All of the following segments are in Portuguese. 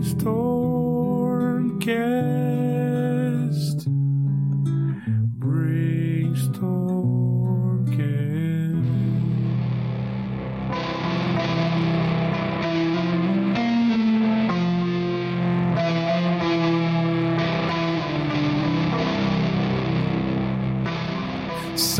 Brainstormcast.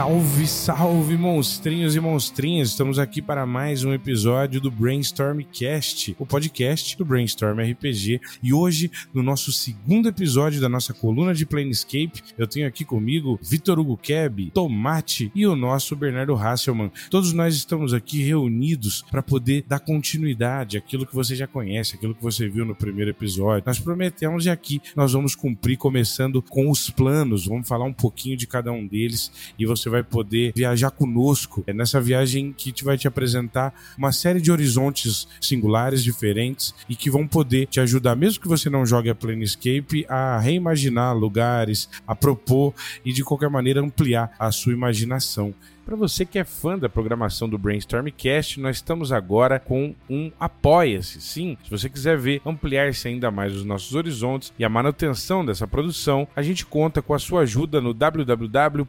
Salve, salve, monstrinhos e monstrinhas! Estamos aqui para mais um episódio do Brainstorm Cast, o podcast do Brainstorm RPG. E hoje, no nosso segundo episódio da nossa coluna de Planescape, eu tenho aqui comigo Vitor Hugo Keb, Tomate e o nosso Bernardo Hasselman. Todos nós estamos aqui reunidos para poder dar continuidade àquilo que você já conhece, aquilo que você viu no primeiro episódio. Nós prometemos e aqui nós vamos cumprir, começando com os planos. Vamos falar um pouquinho de cada um deles e você vai poder viajar conosco é nessa viagem que te vai te apresentar uma série de horizontes singulares, diferentes e que vão poder te ajudar, mesmo que você não jogue a Planescape, a reimaginar lugares, a propor e de qualquer maneira ampliar a sua imaginação. Para você que é fã da programação do Brainstormcast, nós estamos agora com um Apoia-se. Sim, se você quiser ver ampliar-se ainda mais os nossos horizontes e a manutenção dessa produção, a gente conta com a sua ajuda no www.apoia.c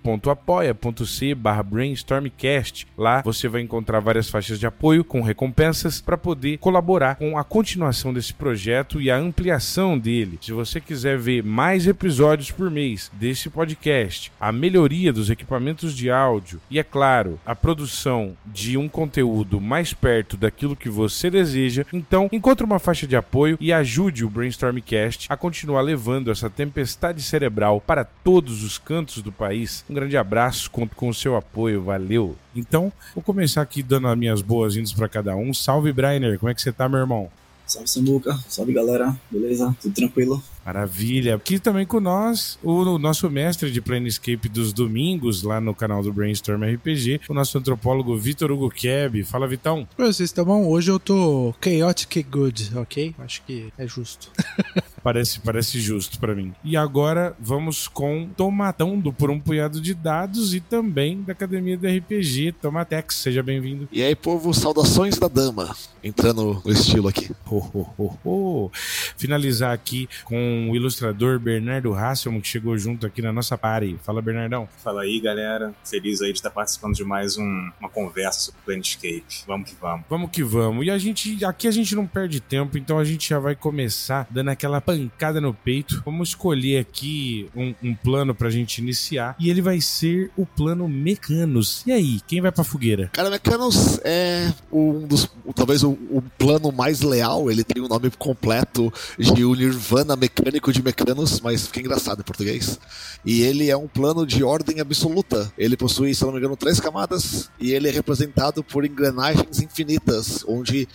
brainstormcast. Lá você vai encontrar várias faixas de apoio com recompensas para poder colaborar com a continuação desse projeto e a ampliação dele. Se você quiser ver mais episódios por mês desse podcast, a melhoria dos equipamentos de áudio e, é claro, a produção de um conteúdo mais perto daquilo que você deseja, então encontre uma faixa de apoio e ajude o Brainstormcast a continuar levando essa tempestade cerebral para todos os cantos do país. Um grande abraço, conto com o seu apoio, valeu! Então, vou começar aqui dando as minhas boas-vindas para cada um. Salve, Brainer, como é que você tá, meu irmão? Salve, Samuca. Salve, galera. Beleza? Tudo tranquilo? Maravilha. Aqui também com nós, o, nosso mestre de Planescape dos domingos, lá no canal do Brainstorm RPG, o nosso antropólogo Vitor Hugo Keb. Fala, Vitão. Oi, vocês estão bom? Hoje eu tô chaotic good, ok? Acho que é justo. parece, parece justo para mim. E agora vamos com Tomatão do Por um Punhado de Dados e também da Academia do RPG. Tomatex, seja bem-vindo. E aí, povo, saudações da dama. Entrando no estilo aqui. Oh, oh, oh, oh. Finalizar aqui com o ilustrador Bernardo Hasselman, que chegou junto aqui na nossa party. Fala, Bernardão. Fala aí, galera. Feliz aí de estar participando de mais um, uma conversa sobre Planescape. Vamos que vamos. Vamos que vamos. E a gente, aqui a gente não perde tempo, então a gente já vai começar dando aquela pancada no peito. Vamos escolher aqui um, um plano pra gente iniciar e ele vai ser o plano Mecanos. E aí, quem vai pra fogueira? Cara, Mecanos é um dos, talvez o, o plano mais leal. Ele tem o nome completo de Nirvana Mecanos mecânico de mecanos, mas fica engraçado em português. E ele é um plano de ordem absoluta. Ele possui, se não me engano, três camadas e ele é representado por engrenagens infinitas, onde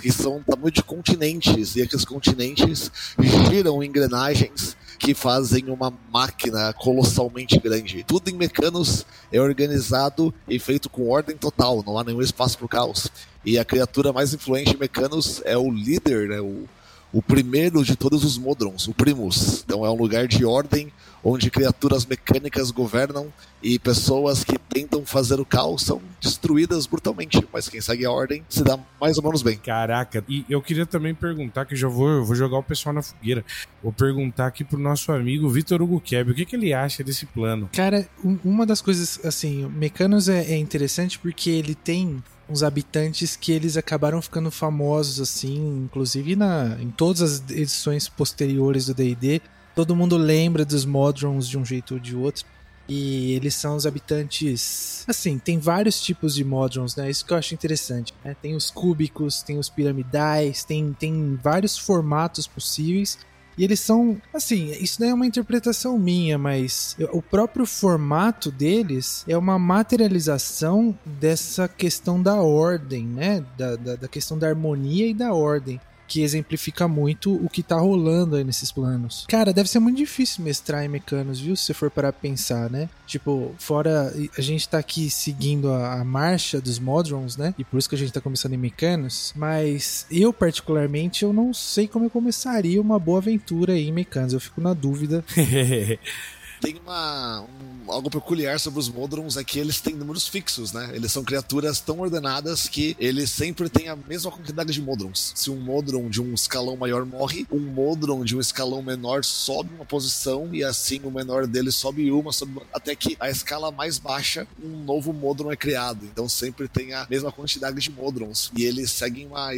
que são tamanho de continentes e aqueles continentes giram engrenagens que fazem uma máquina colossalmente grande. Tudo em mecanos é organizado e feito com ordem total, não há nenhum espaço para o caos. E a criatura mais influente em mecanos é o líder, né, o o primeiro de todos os Modrons, o Primus. Então é um lugar de ordem onde criaturas mecânicas governam e pessoas que tentam fazer o caos são destruídas brutalmente. Mas quem segue a ordem se dá mais ou menos bem. Caraca, e eu queria também perguntar, que já vou, vou jogar o pessoal na fogueira. Vou perguntar aqui pro nosso amigo Vitor Hugo Keb, o que, que ele acha desse plano? Cara, uma das coisas, assim, Mecanos é, é interessante porque ele tem uns habitantes que eles acabaram ficando famosos assim, inclusive na em todas as edições posteriores do D&D, todo mundo lembra dos Modrons de um jeito ou de outro. E eles são os habitantes. Assim, tem vários tipos de Modrons, né? Isso que eu acho interessante. Né? Tem os cúbicos, tem os piramidais, tem, tem vários formatos possíveis. E eles são, assim, isso não é uma interpretação minha, mas o próprio formato deles é uma materialização dessa questão da ordem, né? Da, da, da questão da harmonia e da ordem que exemplifica muito o que tá rolando aí nesses planos. Cara, deve ser muito difícil mestrar em mecanos, viu? Se você for para pensar, né? Tipo, fora a gente tá aqui seguindo a, a, marcha dos Modrons, né? E por isso que a gente tá começando em mecanos, mas eu particularmente eu não sei como eu começaria uma boa aventura aí em mecanos. Eu fico na dúvida. Tem uma, um, algo peculiar sobre os Modrons é que eles têm números fixos, né? Eles são criaturas tão ordenadas que eles sempre têm a mesma quantidade de Modrons. Se um Modron de um escalão maior morre, um Modron de um escalão menor sobe uma posição e assim o menor dele sobe uma, sobe até que a escala mais baixa, um novo Modron é criado. Então sempre tem a mesma quantidade de Modrons. E eles seguem uma,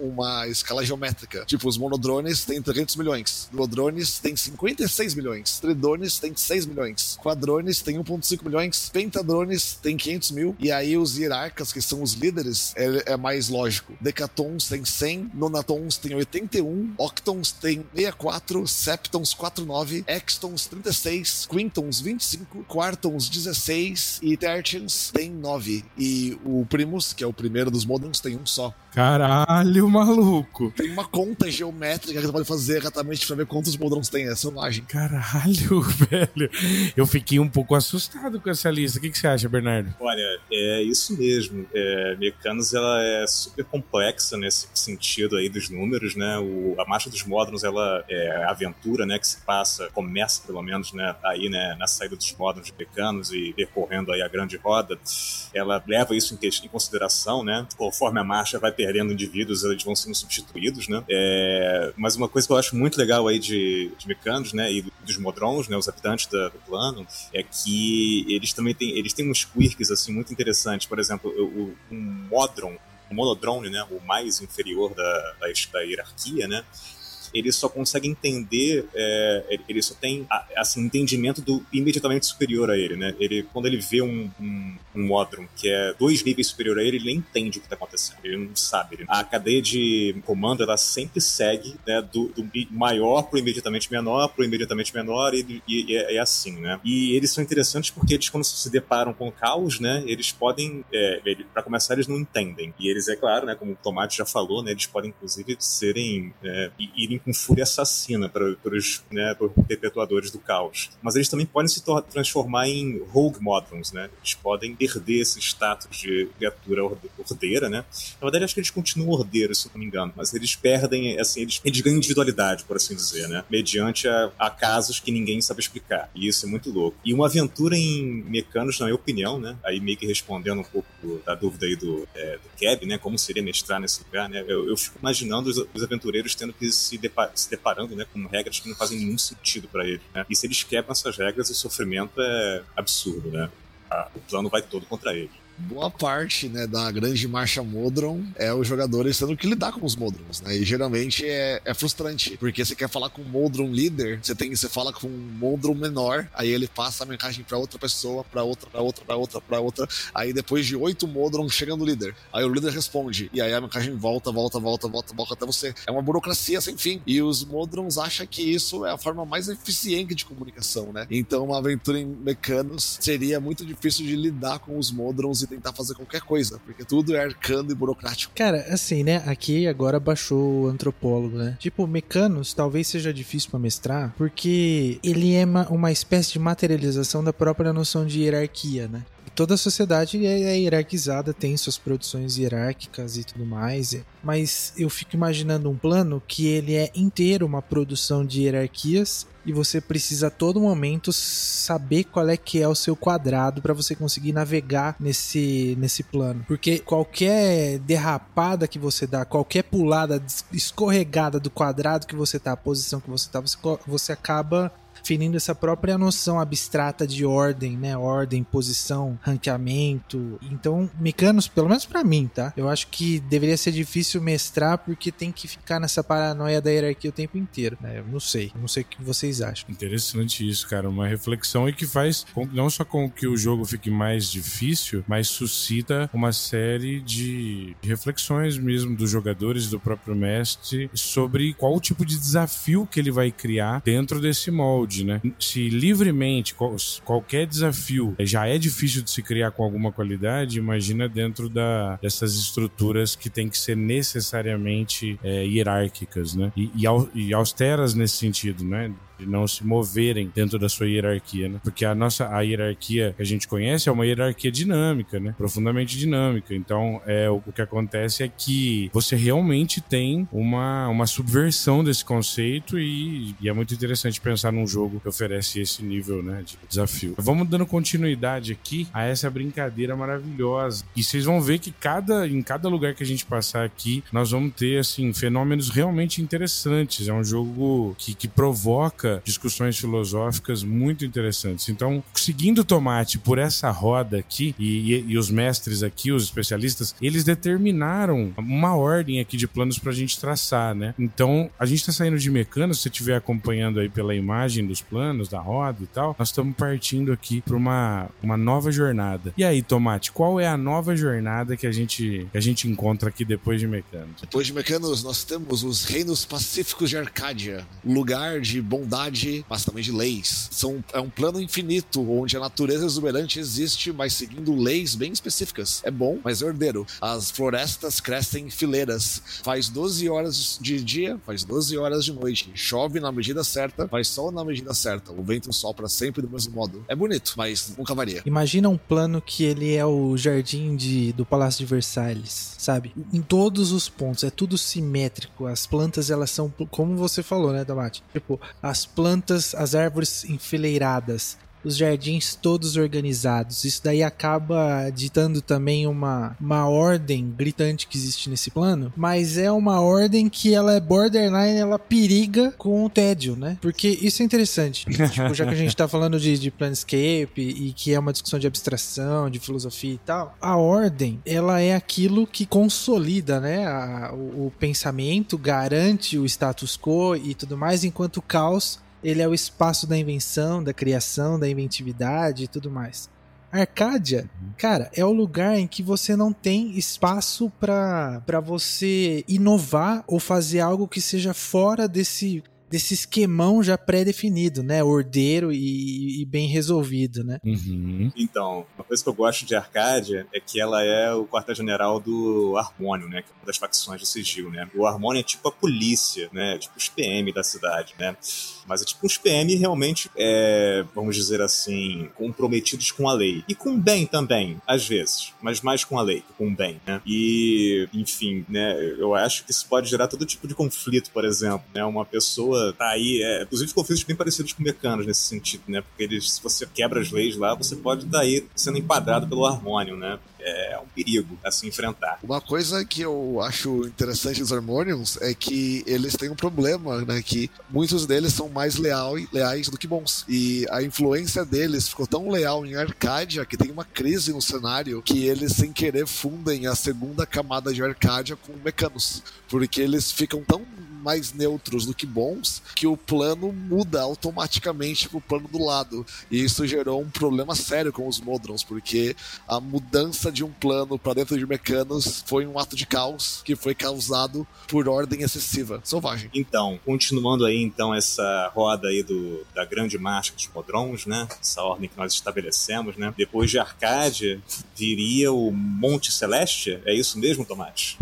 uma escala geométrica. Tipo, os monodrones têm 300 milhões, duodrones têm 56 milhões, tridrones têm 6 milhões, quadrones têm 1,5 milhões, pentadrones têm 500 mil, e aí os hierarcas, que são os líderes, é, é mais lógico. Decatons tem 100, nonatons tem 81, octons tem 64, septons 49, extons 36, quintons 25, quartons 16 e tertians tem 9. E o primus, que é o primeiro dos moderns, tem um só. Caralho, maluco. Tem uma conta geométrica que você pode fazer exatamente pra ver quantos modrons tem. É selvagem. Caralho, velho. Eu fiquei um pouco assustado com essa lista. O que, que você acha, Bernardo? Olha, é isso mesmo. É, Mecanos ela é super complexa nesse sentido aí dos números, né? O, a marcha dos módulos, ela é a aventura, né? Que se passa, começa pelo menos, né? Aí, né? Na saída dos módulos de Mecanos e percorrendo aí a grande roda. Ela leva isso em, em consideração, né? Conforme a marcha vai perdendo indivíduos, eles vão sendo substituídos, né? É, mas uma coisa que eu acho muito legal aí de, de Mecanos, né? E dos Modrons, né? Os habitantes da, do plano, é que eles também têm, eles têm uns quirks, assim, muito interessantes. Por exemplo, o, um Modron, o monodrone, né, o mais inferior da, da, da hierarquia, né, ele só consegue entender, é, ele só tem assim, entendimento do imediatamente superior a ele, né? Ele, quando ele vê um, um, um que é dois níveis superior a ele, ele nem entende o que está acontecendo, ele não sabe. Ele... A cadeia de comando, ela sempre segue né, do, do maior para o imediatamente menor, para o imediatamente menor, e, e, e, é, é, assim, né? E eles são interessantes porque eles, quando se deparam com o caos, né, eles podem, é, para começar, eles não entendem. E eles, é claro, né, como o Tomate já falou, né, eles podem, inclusive, serem, é, irem com fúria assassina para, os né, perpetuadores do caos. Mas eles também podem se transformar em rogue modrons, né? Eles podem perder esse status de criatura ordeira, né? Na verdade, acho que eles continuam ordeiros, se não me engano, mas eles perdem, assim, eles, eles ganham individualidade, por assim dizer, né? Mediante a, a casos que ninguém sabe explicar. E isso é muito louco. E uma aventura em Mecanos, na minha opinião, né? Aí meio que respondendo um pouco da dúvida aí do, é, do Keb, né? Como seria mestrar nesse lugar, né? Eu, eu fico imaginando os, os aventureiros tendo que se deparar se deparando né, com regras que não fazem nenhum sentido para ele. Né? E se eles quebram essas regras, o sofrimento é absurdo. Né? O plano vai todo contra ele boa parte né, da grande marcha Modron é os jogadores tendo que lidar com os Modrons, né? E geralmente é, é frustrante, porque você quer falar com um Modron líder, você tem você fala com um Modron menor, aí ele passa a mensagem para outra pessoa, para outra, para outra, para outra, para outra, aí depois de oito Modron chega no líder, aí o líder responde, e aí a mensagem volta, volta, volta, volta, volta até você. É uma burocracia sem fim. E os Modrons acham que isso é a forma mais eficiente de comunicação, né? Então uma aventura em Mecanos seria muito difícil de lidar com os Modrons e tentar fazer qualquer coisa, porque tudo é arcano e burocrático. Cara, assim, né? Aqui agora baixou o antropólogo, né? Tipo, Mecanos talvez seja difícil para mestrar, porque ele é uma, uma espécie de materialização da própria noção de hierarquia, né? Toda a sociedade é, é hierarquizada, tem suas produções hierárquicas e tudo mais. Mas eu fico imaginando um plano que ele é inteiro uma produção de hierarquias e você precisa a todo momento saber qual é que é o seu quadrado para você conseguir navegar nesse, nesse plano. Porque qualquer derrapada que você dá, qualquer pulada escorregada do quadrado que você tá, a posição que você tá, você, você acaba definindo essa própria noção abstrata de ordem, né? Ordem, posição, ranqueamento. Então, Mecanos, pelo menos para mim, tá? Eu acho que deveria ser difícil mestrar porque tem que ficar nessa paranoia da hierarquia o tempo inteiro. Né? Eu não sei, eu não sei o que vocês acham. Interessante isso, cara. Uma reflexão e que faz não só com que o jogo fique mais difícil, mas suscita uma série de reflexões mesmo dos jogadores, do próprio mestre, sobre qual tipo de desafio que ele vai criar dentro desse molde né? Se livremente qualquer desafio já é difícil de se criar com alguma qualidade, imagina dentro da, dessas estruturas que tem que ser necessariamente é, hierárquicas, né? E, e, e austeras nesse sentido, né? De não se moverem dentro da sua hierarquia, né? Porque a nossa a hierarquia que a gente conhece é uma hierarquia dinâmica, né? Profundamente dinâmica. Então, é o, o que acontece é que você realmente tem uma, uma subversão desse conceito e, e, é muito interessante pensar num jogo que oferece esse nível, né, de desafio. Vamos dando continuidade aqui a essa brincadeira maravilhosa. E vocês vão ver que cada em cada lugar que a gente passar aqui, nós vamos ter assim fenômenos realmente interessantes. É um jogo que, que provoca discussões filosóficas muito interessantes. Então, seguindo Tomate por essa roda aqui, e, e, e os mestres aqui, os especialistas, eles determinaram uma ordem aqui de planos para a gente traçar, né? Então, a gente está saindo de mecânico, se você estiver acompanhando aí pela imagem dos planos, da roda e tal, nós estamos partindo aqui para uma, uma nova jornada. E aí, Tomate, qual é a nova jornada que a gente, que a gente encontra aqui depois de Mecanos? Depois de Mecanos, nós temos os Reinos Pacíficos de Arcádia, lugar de bondade, mas também de leis. São, é um plano infinito, onde a natureza exuberante existe, mas seguindo leis bem específicas. É bom, mas é ordeiro. As florestas crescem em fileiras. Faz 12 horas de dia, faz 12 horas de noite. Chove na medida certa, faz sol na medida certa. O vento sopra sempre do mesmo modo. É bonito, mas nunca varia. Imagina um plano que ele é o jardim de, do Palácio de Versalhes, sabe? Em todos os pontos, é tudo simétrico. As plantas, elas são, como você falou, né, Damate? Tipo, as plantas, as árvores enfileiradas, os jardins todos organizados. Isso daí acaba ditando também uma, uma ordem gritante que existe nesse plano, mas é uma ordem que ela é borderline, ela periga com o tédio, né? Porque isso é interessante. tipo, já que a gente tá falando de, de planescape e que é uma discussão de abstração, de filosofia e tal, a ordem, ela é aquilo que consolida, né? A, o, o pensamento, garante o status quo e tudo mais, enquanto o caos ele é o espaço da invenção, da criação, da inventividade e tudo mais. Arcádia, uhum. cara, é o lugar em que você não tem espaço para você inovar ou fazer algo que seja fora desse desse esquemão já pré-definido, né? Ordeiro e, e, bem resolvido, né? Uhum. Então, uma coisa que eu gosto de Arcádia é que ela é o quartel-general do Harmônio, né? Que é uma das facções do Sigil, né? O Harmônio é tipo a polícia, né? Tipo os PM da cidade, né? Mas é tipo uns PM realmente, é, vamos dizer assim, comprometidos com a lei. E com bem também, às vezes. Mas mais com a lei com bem, né? E, enfim, né? Eu acho que isso pode gerar todo tipo de conflito, por exemplo, né? Uma pessoa tá aí, é, inclusive conflitos bem parecidos com mecanos nesse sentido, né? Porque eles, se você quebra as leis lá, você pode estar aí sendo enquadrado pelo harmônio, né? É um perigo a se enfrentar. Uma coisa que eu acho interessante dos Harmoniums é que eles têm um problema, né? Que muitos deles são mais leal, leais do que bons. E a influência deles ficou tão leal em Arcádia que tem uma crise no cenário que eles, sem querer, fundem a segunda camada de Arcádia com Mecanos. Porque eles ficam tão mais neutros do que bons, que o plano muda automaticamente pro plano do lado. E isso gerou um problema sério com os Modrons, porque a mudança de um plano para dentro de Mecanos foi um ato de caos que foi causado por ordem excessiva, selvagem. Então, continuando aí então essa roda aí do, da grande marcha dos Modrons, né? Essa ordem que nós estabelecemos, né? Depois de Arcádia, viria o Monte Celeste? É isso mesmo, Tomate?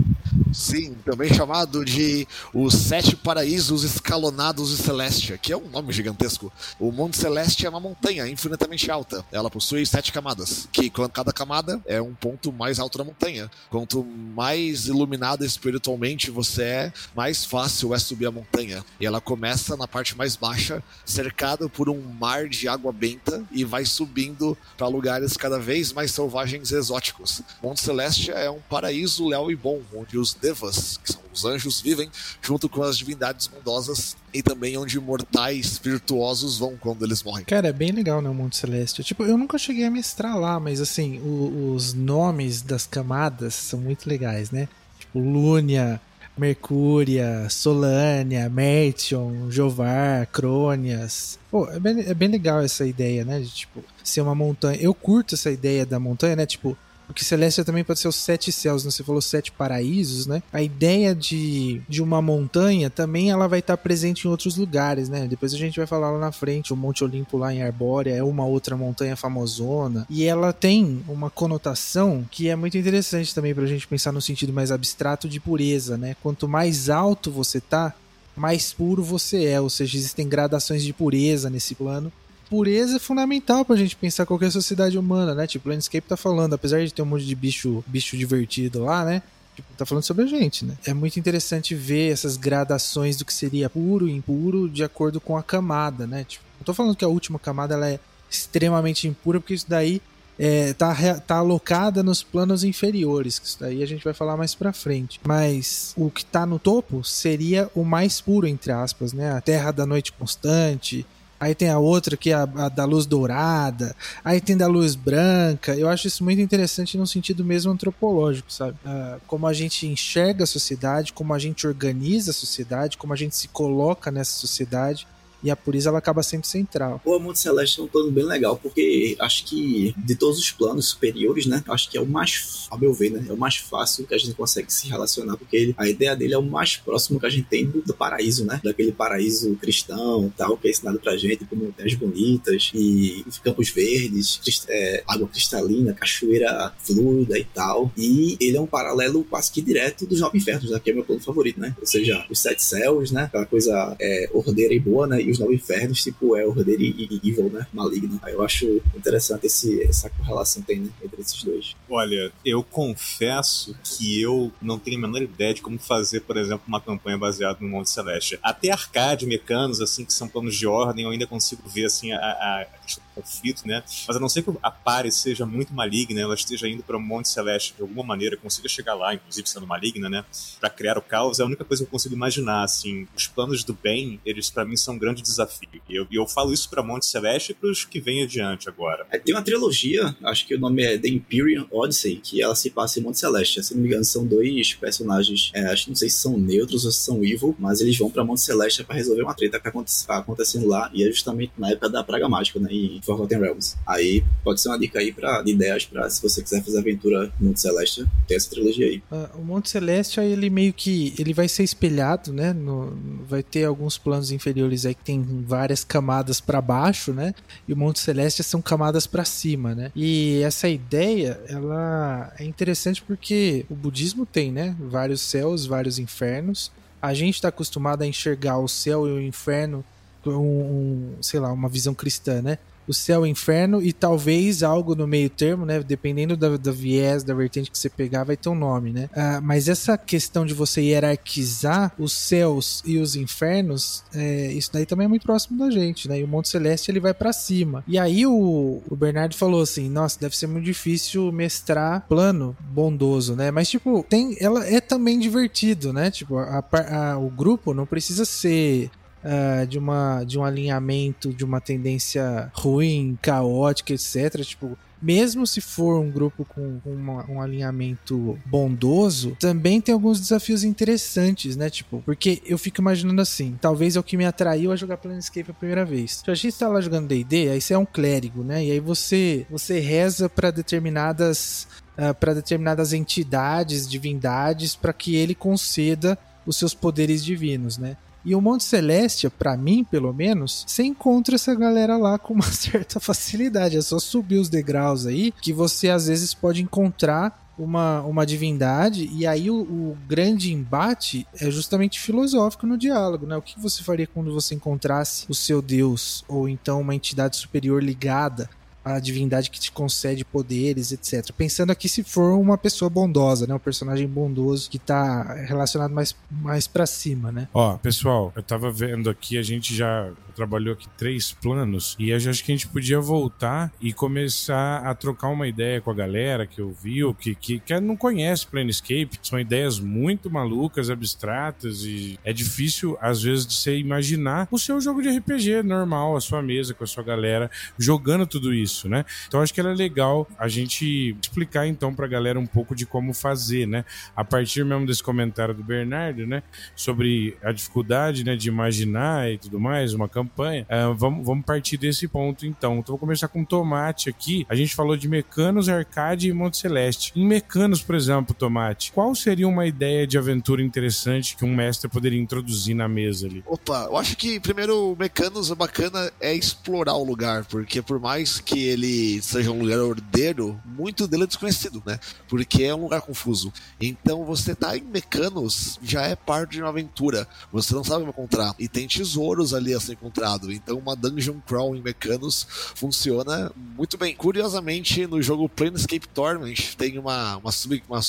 Sim, também chamado de os Sete Paraísos Escalonados de Celestia, que é um nome gigantesco. O Monte Celeste é uma montanha infinitamente alta. Ela possui sete camadas, que cada camada é um ponto mais alto da montanha. Quanto mais iluminado espiritualmente você é, mais fácil é subir a montanha. E ela começa na parte mais baixa, cercada por um mar de água benta e vai subindo para lugares cada vez mais selvagens e exóticos. Monte Celestia é um paraíso leal e bom, onde os devas, que são os anjos, vivem junto com as divindades bondosas e também onde mortais virtuosos vão quando eles morrem. Cara, é bem legal, né, o Mundo Celeste. Tipo, eu nunca cheguei a mestrar lá, mas assim, o, os nomes das camadas são muito legais, né? Tipo, Lúnia, Mercúria, Solânia, Mertion, Jovar, Crônias. Pô, é bem, é bem legal essa ideia, né? De, tipo, ser uma montanha. Eu curto essa ideia da montanha, né? Tipo, porque Celestia também pode ser os sete céus, né? Você falou sete paraísos, né? A ideia de, de uma montanha também ela vai estar presente em outros lugares, né? Depois a gente vai falar lá na frente, o Monte Olimpo lá em Arbórea é uma outra montanha famosona. E ela tem uma conotação que é muito interessante também pra gente pensar no sentido mais abstrato de pureza, né? Quanto mais alto você tá, mais puro você é, ou seja, existem gradações de pureza nesse plano. Pureza é fundamental pra gente pensar qualquer sociedade humana, né? Tipo, o Landscape tá falando, apesar de ter um monte de bicho, bicho divertido lá, né? Tipo, tá falando sobre a gente, né? É muito interessante ver essas gradações do que seria puro e impuro de acordo com a camada, né? Tipo, não tô falando que a última camada ela é extremamente impura, porque isso daí é, tá, tá alocada nos planos inferiores, que isso daí a gente vai falar mais pra frente. Mas o que tá no topo seria o mais puro, entre aspas, né? A Terra da Noite Constante. Aí tem a outra que é a, a da luz dourada. Aí tem da luz branca. Eu acho isso muito interessante no sentido mesmo antropológico, sabe? Uh, como a gente enxerga a sociedade, como a gente organiza a sociedade, como a gente se coloca nessa sociedade e a pureza ela acaba sempre central. O Monte Celeste é um plano bem legal, porque acho que de todos os planos superiores, né, acho que é o mais, ao meu ver, né, é o mais fácil que a gente consegue se relacionar, porque ele, a ideia dele é o mais próximo que a gente tem do, do paraíso, né, daquele paraíso cristão, tal, que é ensinado pra gente, com montanhas bonitas e campos verdes, crist é, água cristalina, cachoeira fluida e tal. E ele é um paralelo quase que direto dos Nove Infernos, né, que é meu plano favorito, né, ou seja, os Sete Céus, né, aquela coisa é, ordeira e boa, né, e os nove infernos, tipo é Elder e, Evil, né? Maligno. Aí eu acho interessante esse, essa correlação tem né, entre esses dois. Olha, eu confesso que eu não tenho a menor ideia de como fazer, por exemplo, uma campanha baseada no Monte Celeste. Até arcade, mecanos, assim, que são planos de ordem, eu ainda consigo ver, assim, a, a conflito, né? Mas a não ser que a Pare seja muito maligna, ela esteja indo para o Monte Celeste de alguma maneira, consiga chegar lá, inclusive sendo maligna, né? Para criar o caos, é a única coisa que eu consigo imaginar, assim. Os planos do bem, eles para mim são um grande desafio. E eu, eu falo isso para Monte Celeste e para os que vêm adiante agora. É, tem uma trilogia, acho que o nome é The Imperial Odyssey, que ela se passa em Monte Celeste. Se não me engano, são dois personagens, é, acho que não sei se são neutros ou se são evil, mas eles vão para Monte Celeste para resolver uma treta que está acontecendo lá, e é justamente na época da Praga Mágica, né? Em Forgotten Realms. Aí pode ser uma dica aí pra, de ideias para se você quiser fazer aventura no Monte Celeste, tem essa trilogia aí. Uh, o Monte Celeste, ele meio que ele vai ser espelhado, né? No, vai ter alguns planos inferiores aí que tem várias camadas para baixo, né? E o Monte Celeste são camadas para cima, né? E essa ideia, ela é interessante porque o budismo tem, né? Vários céus, vários infernos. A gente está acostumado a enxergar o céu e o inferno com, um, sei lá, uma visão cristã, né? O céu e o inferno e talvez algo no meio termo, né? Dependendo da, da viés, da vertente que você pegar, vai ter um nome, né? Ah, mas essa questão de você hierarquizar os céus e os infernos, é, isso daí também é muito próximo da gente, né? E o Monte Celeste ele vai para cima. E aí o, o Bernardo falou assim: nossa, deve ser muito difícil mestrar plano bondoso, né? Mas, tipo, tem, ela é também divertido, né? Tipo, a, a, o grupo não precisa ser uh, de, uma, de um alinhamento, de uma tendência ruim, caótica, etc. Tipo, mesmo se for um grupo com uma, um alinhamento bondoso, também tem alguns desafios interessantes, né? Tipo, porque eu fico imaginando assim, talvez é o que me atraiu a jogar Planescape a primeira vez. Se a gente tá lá jogando D&D, aí você é um clérigo, né? E aí você, você reza para determinadas uh, ah, para determinadas entidades, divindades, para que ele conceda os seus poderes divinos, né? E o Monte Celeste, para mim, pelo menos, você encontra essa galera lá com uma certa facilidade. É só subir os degraus aí que você às vezes pode encontrar uma, uma divindade, e aí o, o, grande embate é justamente filosófico no diálogo, né? O que você faria quando você encontrasse o seu Deus, ou então uma entidade superior ligada a divindade que te concede poderes, etc. Pensando aqui se for uma pessoa bondosa, né? Um personagem bondoso que tá relacionado mais, mais para cima, né? Ó, pessoal, eu tava vendo aqui, a gente já trabalhou aqui três planos e acho que a gente podia voltar e começar a trocar uma ideia com a galera que ouviu, que, que, que não conhece Planescape. São ideias muito malucas, abstratas e é difícil, às vezes, de você imaginar o seu jogo de RPG normal, a sua mesa com a sua galera, jogando tudo isso né? Então acho que era legal a gente explicar então pra galera um pouco de como fazer, né? A partir mesmo desse comentário do Bernardo, né? Sobre a dificuldade, né? De imaginar e tudo mais, uma campanha. Uh, vamos, vamos partir desse ponto então. Então vou começar com Tomate aqui. A gente falou de Mecanos, Arcade e Monte Celeste. Em Mecanos, por exemplo, Tomate, qual seria uma ideia de aventura interessante que um mestre poderia introduzir na mesa ali? Opa, eu acho que primeiro Mecanos, bacana é explorar o lugar, porque por mais que ele seja um lugar ordeiro, muito dele é desconhecido, né? Porque é um lugar confuso. Então você tá em Mecanos já é parte de uma aventura. Você não sabe encontrar. E tem tesouros ali a ser encontrado. Então uma dungeon crawl em Mecanos funciona muito bem. Curiosamente, no jogo Planescape Torment tem uma, uma, sub, uma,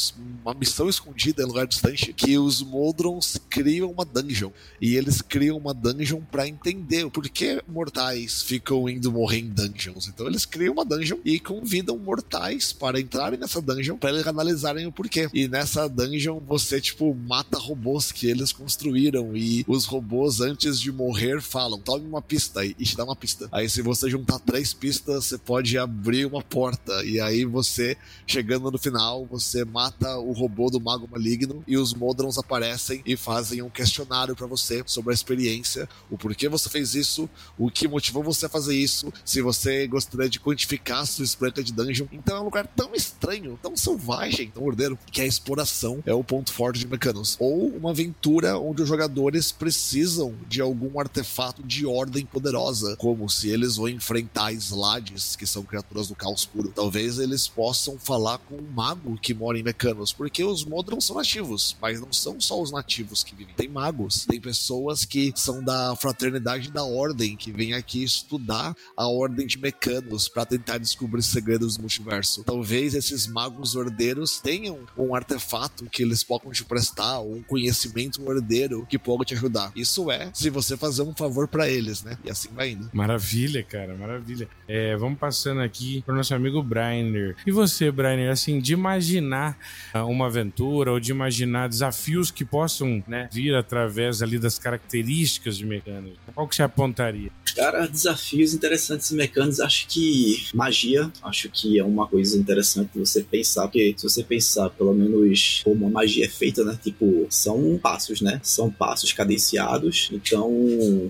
uma missão escondida em lugar distante que os Moldrons criam uma dungeon. E eles criam uma dungeon para entender por que mortais ficam indo morrer em dungeons. Então eles criam uma dungeon e convidam mortais para entrarem nessa dungeon para eles analisarem o porquê. E nessa dungeon você, tipo, mata robôs que eles construíram e os robôs antes de morrer falam, tome uma pista e te dá uma pista. Aí se você juntar três pistas, você pode abrir uma porta e aí você, chegando no final, você mata o robô do mago maligno e os Modrons aparecem e fazem um questionário para você sobre a experiência, o porquê você fez isso, o que motivou você a fazer isso, se você gostaria de quantificar a sua experiência de dungeon. Então é um lugar tão estranho, tão selvagem, tão ordeiro, que a exploração é o ponto forte de Mecanos. Ou uma aventura onde os jogadores precisam de algum artefato de ordem poderosa, como se eles vão enfrentar Slades, que são criaturas do caos puro. Talvez eles possam falar com um mago que mora em Mecanos, porque os Modrons são nativos, mas não são só os nativos que vivem. Tem magos, tem pessoas que são da fraternidade da ordem, que vêm aqui estudar a ordem de Mecanos para tentar descobrir segredos do multiverso. Talvez esses magos ordeiros tenham um artefato que eles possam te prestar, ou um conhecimento ordeiro que pode te ajudar. Isso é se você fazer um favor para eles, né? E assim vai indo. Maravilha, cara, maravilha. É, vamos passando aqui pro nosso amigo Brainer. E você, Brainer, assim, de imaginar ah, uma aventura ou de imaginar desafios que possam né, vir através ali das características de mecânicos, qual que você apontaria? Cara, desafios interessantes e mecânicos, acho que magia, acho que é uma coisa interessante você pensar, porque se você pensar pelo menos como a magia é feita, né? Tipo, são passos, né? São passos cadenciados, então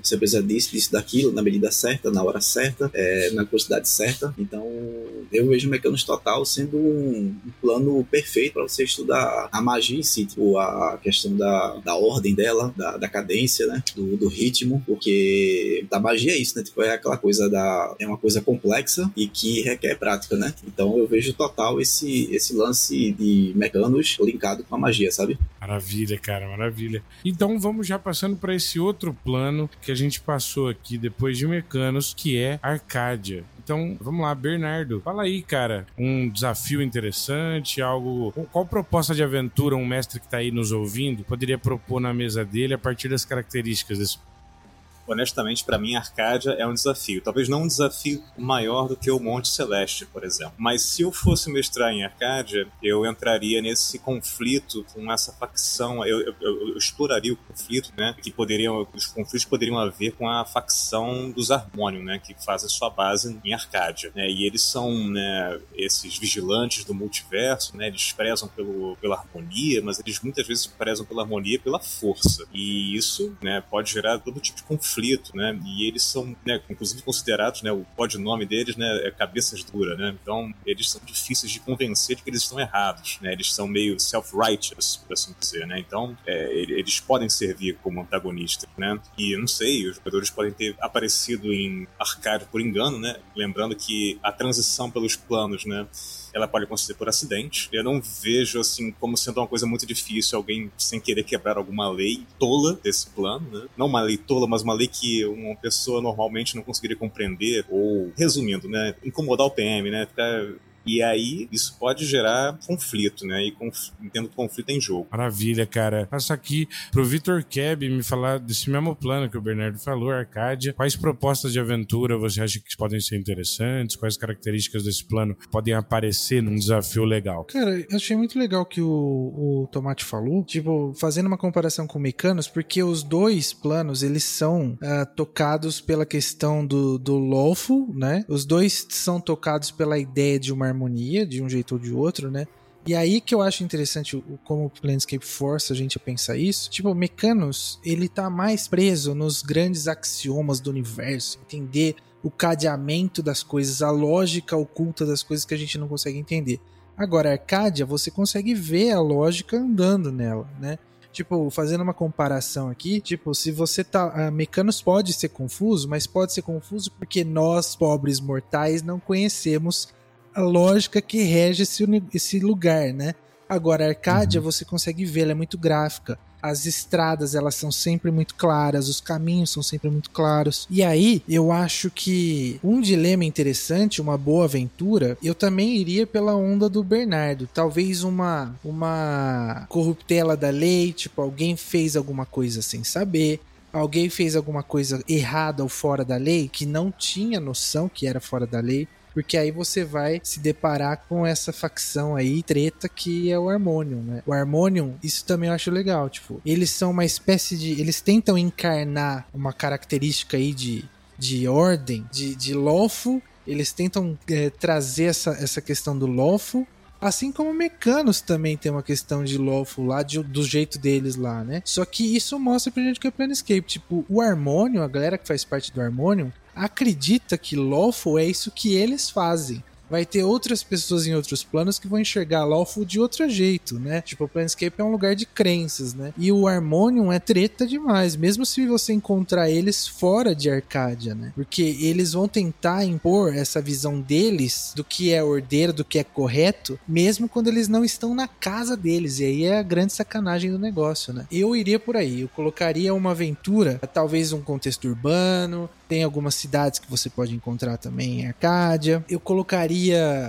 você precisa disso, disso, daquilo, na medida certa, na hora certa, é, na quantidade certa. Então, eu vejo Mecanos Total sendo um, um plano perfeito para você estudar a magia em si, tipo, a questão da, da ordem dela, da, da cadência, né? Do, do ritmo, porque da magia é isso, né? Tipo, é aquela coisa da. É uma coisa complexa e que requer prática, né? Então eu vejo total esse, esse lance de mecanos linkado com a magia, sabe? Maravilha, cara, maravilha. Então vamos já passando para esse outro plano que a gente passou aqui depois de Mecanos, que é Arcádia. Então, vamos lá, Bernardo. Fala aí, cara, um desafio interessante, algo. Qual proposta de aventura um mestre que tá aí nos ouvindo poderia propor na mesa dele a partir das características desse honestamente, para mim, Arcádia é um desafio. Talvez não um desafio maior do que o Monte Celeste, por exemplo. Mas se eu fosse mestrar em Arcádia, eu entraria nesse conflito com essa facção. Eu, eu, eu, exploraria o conflito, né? Que poderiam, os conflitos poderiam haver com a facção dos Harmônio, né? Que faz a sua base em Arcádia. Né, e eles são, né? Esses vigilantes do multiverso, né? Eles prezam pelo, pela harmonia, mas eles muitas vezes prezam pela harmonia pela força. E isso, né? Pode gerar todo tipo de conflito conflito, né? E eles são, né, inclusive considerados, né, o codinome deles, né, é cabeças duras, né? Então, eles são difíceis de convencer de que eles estão errados, né? Eles são meio self-righteous, por assim dizer, né? Então, é, eles podem servir como antagonistas, né? E não sei, os jogadores podem ter aparecido em Arcade por engano, né? Lembrando que a transição pelos planos, né? Ela pode acontecer por acidente. Eu não vejo assim como sendo uma coisa muito difícil alguém sem querer quebrar alguma lei tola desse plano, né? Não uma lei tola, mas uma lei que uma pessoa normalmente não conseguiria compreender ou resumindo, né, incomodar o PM, né? Ficar e aí isso pode gerar conflito, né? E conf... entendo que conflito em jogo. Maravilha, cara. Passo aqui pro Vitor Keb me falar desse mesmo plano que o Bernardo falou, Arcádia. Quais propostas de aventura você acha que podem ser interessantes? Quais características desse plano podem aparecer num desafio legal? Cara, eu achei muito legal que o, o Tomate falou, tipo, fazendo uma comparação com Mecanos, porque os dois planos, eles são uh, tocados pela questão do, do lawful, né? Os dois são tocados pela ideia de uma harmonia de um jeito ou de outro, né? E aí que eu acho interessante como o Planescape força a gente a pensar isso. Tipo, o Mecanos, ele tá mais preso nos grandes axiomas do universo, entender o cadeamento das coisas, a lógica oculta das coisas que a gente não consegue entender. Agora, a Arcadia, você consegue ver a lógica andando nela, né? Tipo, fazendo uma comparação aqui, tipo, se você tá. A Mecanos pode ser confuso, mas pode ser confuso porque nós, pobres mortais, não conhecemos a lógica que rege esse, esse lugar, né? Agora, a Arcádia uhum. você consegue ver, ela é muito gráfica as estradas elas são sempre muito claras, os caminhos são sempre muito claros. E aí, eu acho que um dilema interessante, uma boa aventura, eu também iria pela onda do Bernardo. Talvez uma uma corruptela da lei, tipo alguém fez alguma coisa sem saber, alguém fez alguma coisa errada ou fora da lei que não tinha noção que era fora da lei porque aí você vai se deparar com essa facção aí, treta, que é o Harmonium, né? O Harmonium, isso também eu acho legal, tipo, eles são uma espécie de. Eles tentam encarnar uma característica aí de, de ordem, de, de lawful, eles tentam é, trazer essa, essa questão do lawful Assim como Mecanos também tem uma questão de lawful lá, de, do jeito deles lá, né? Só que isso mostra pra gente que é Planescape. Tipo, o Harmonium, a galera que faz parte do Harmonium, acredita que lawful é isso que eles fazem vai ter outras pessoas em outros planos que vão enxergar Lawful de outro jeito, né? Tipo, o Planescape é um lugar de crenças, né? E o Harmonium é treta demais, mesmo se você encontrar eles fora de Arcádia, né? Porque eles vão tentar impor essa visão deles do que é ordeiro, do que é correto, mesmo quando eles não estão na casa deles. E aí é a grande sacanagem do negócio, né? Eu iria por aí, eu colocaria uma aventura, talvez um contexto urbano, tem algumas cidades que você pode encontrar também em Arcádia. Eu colocaria,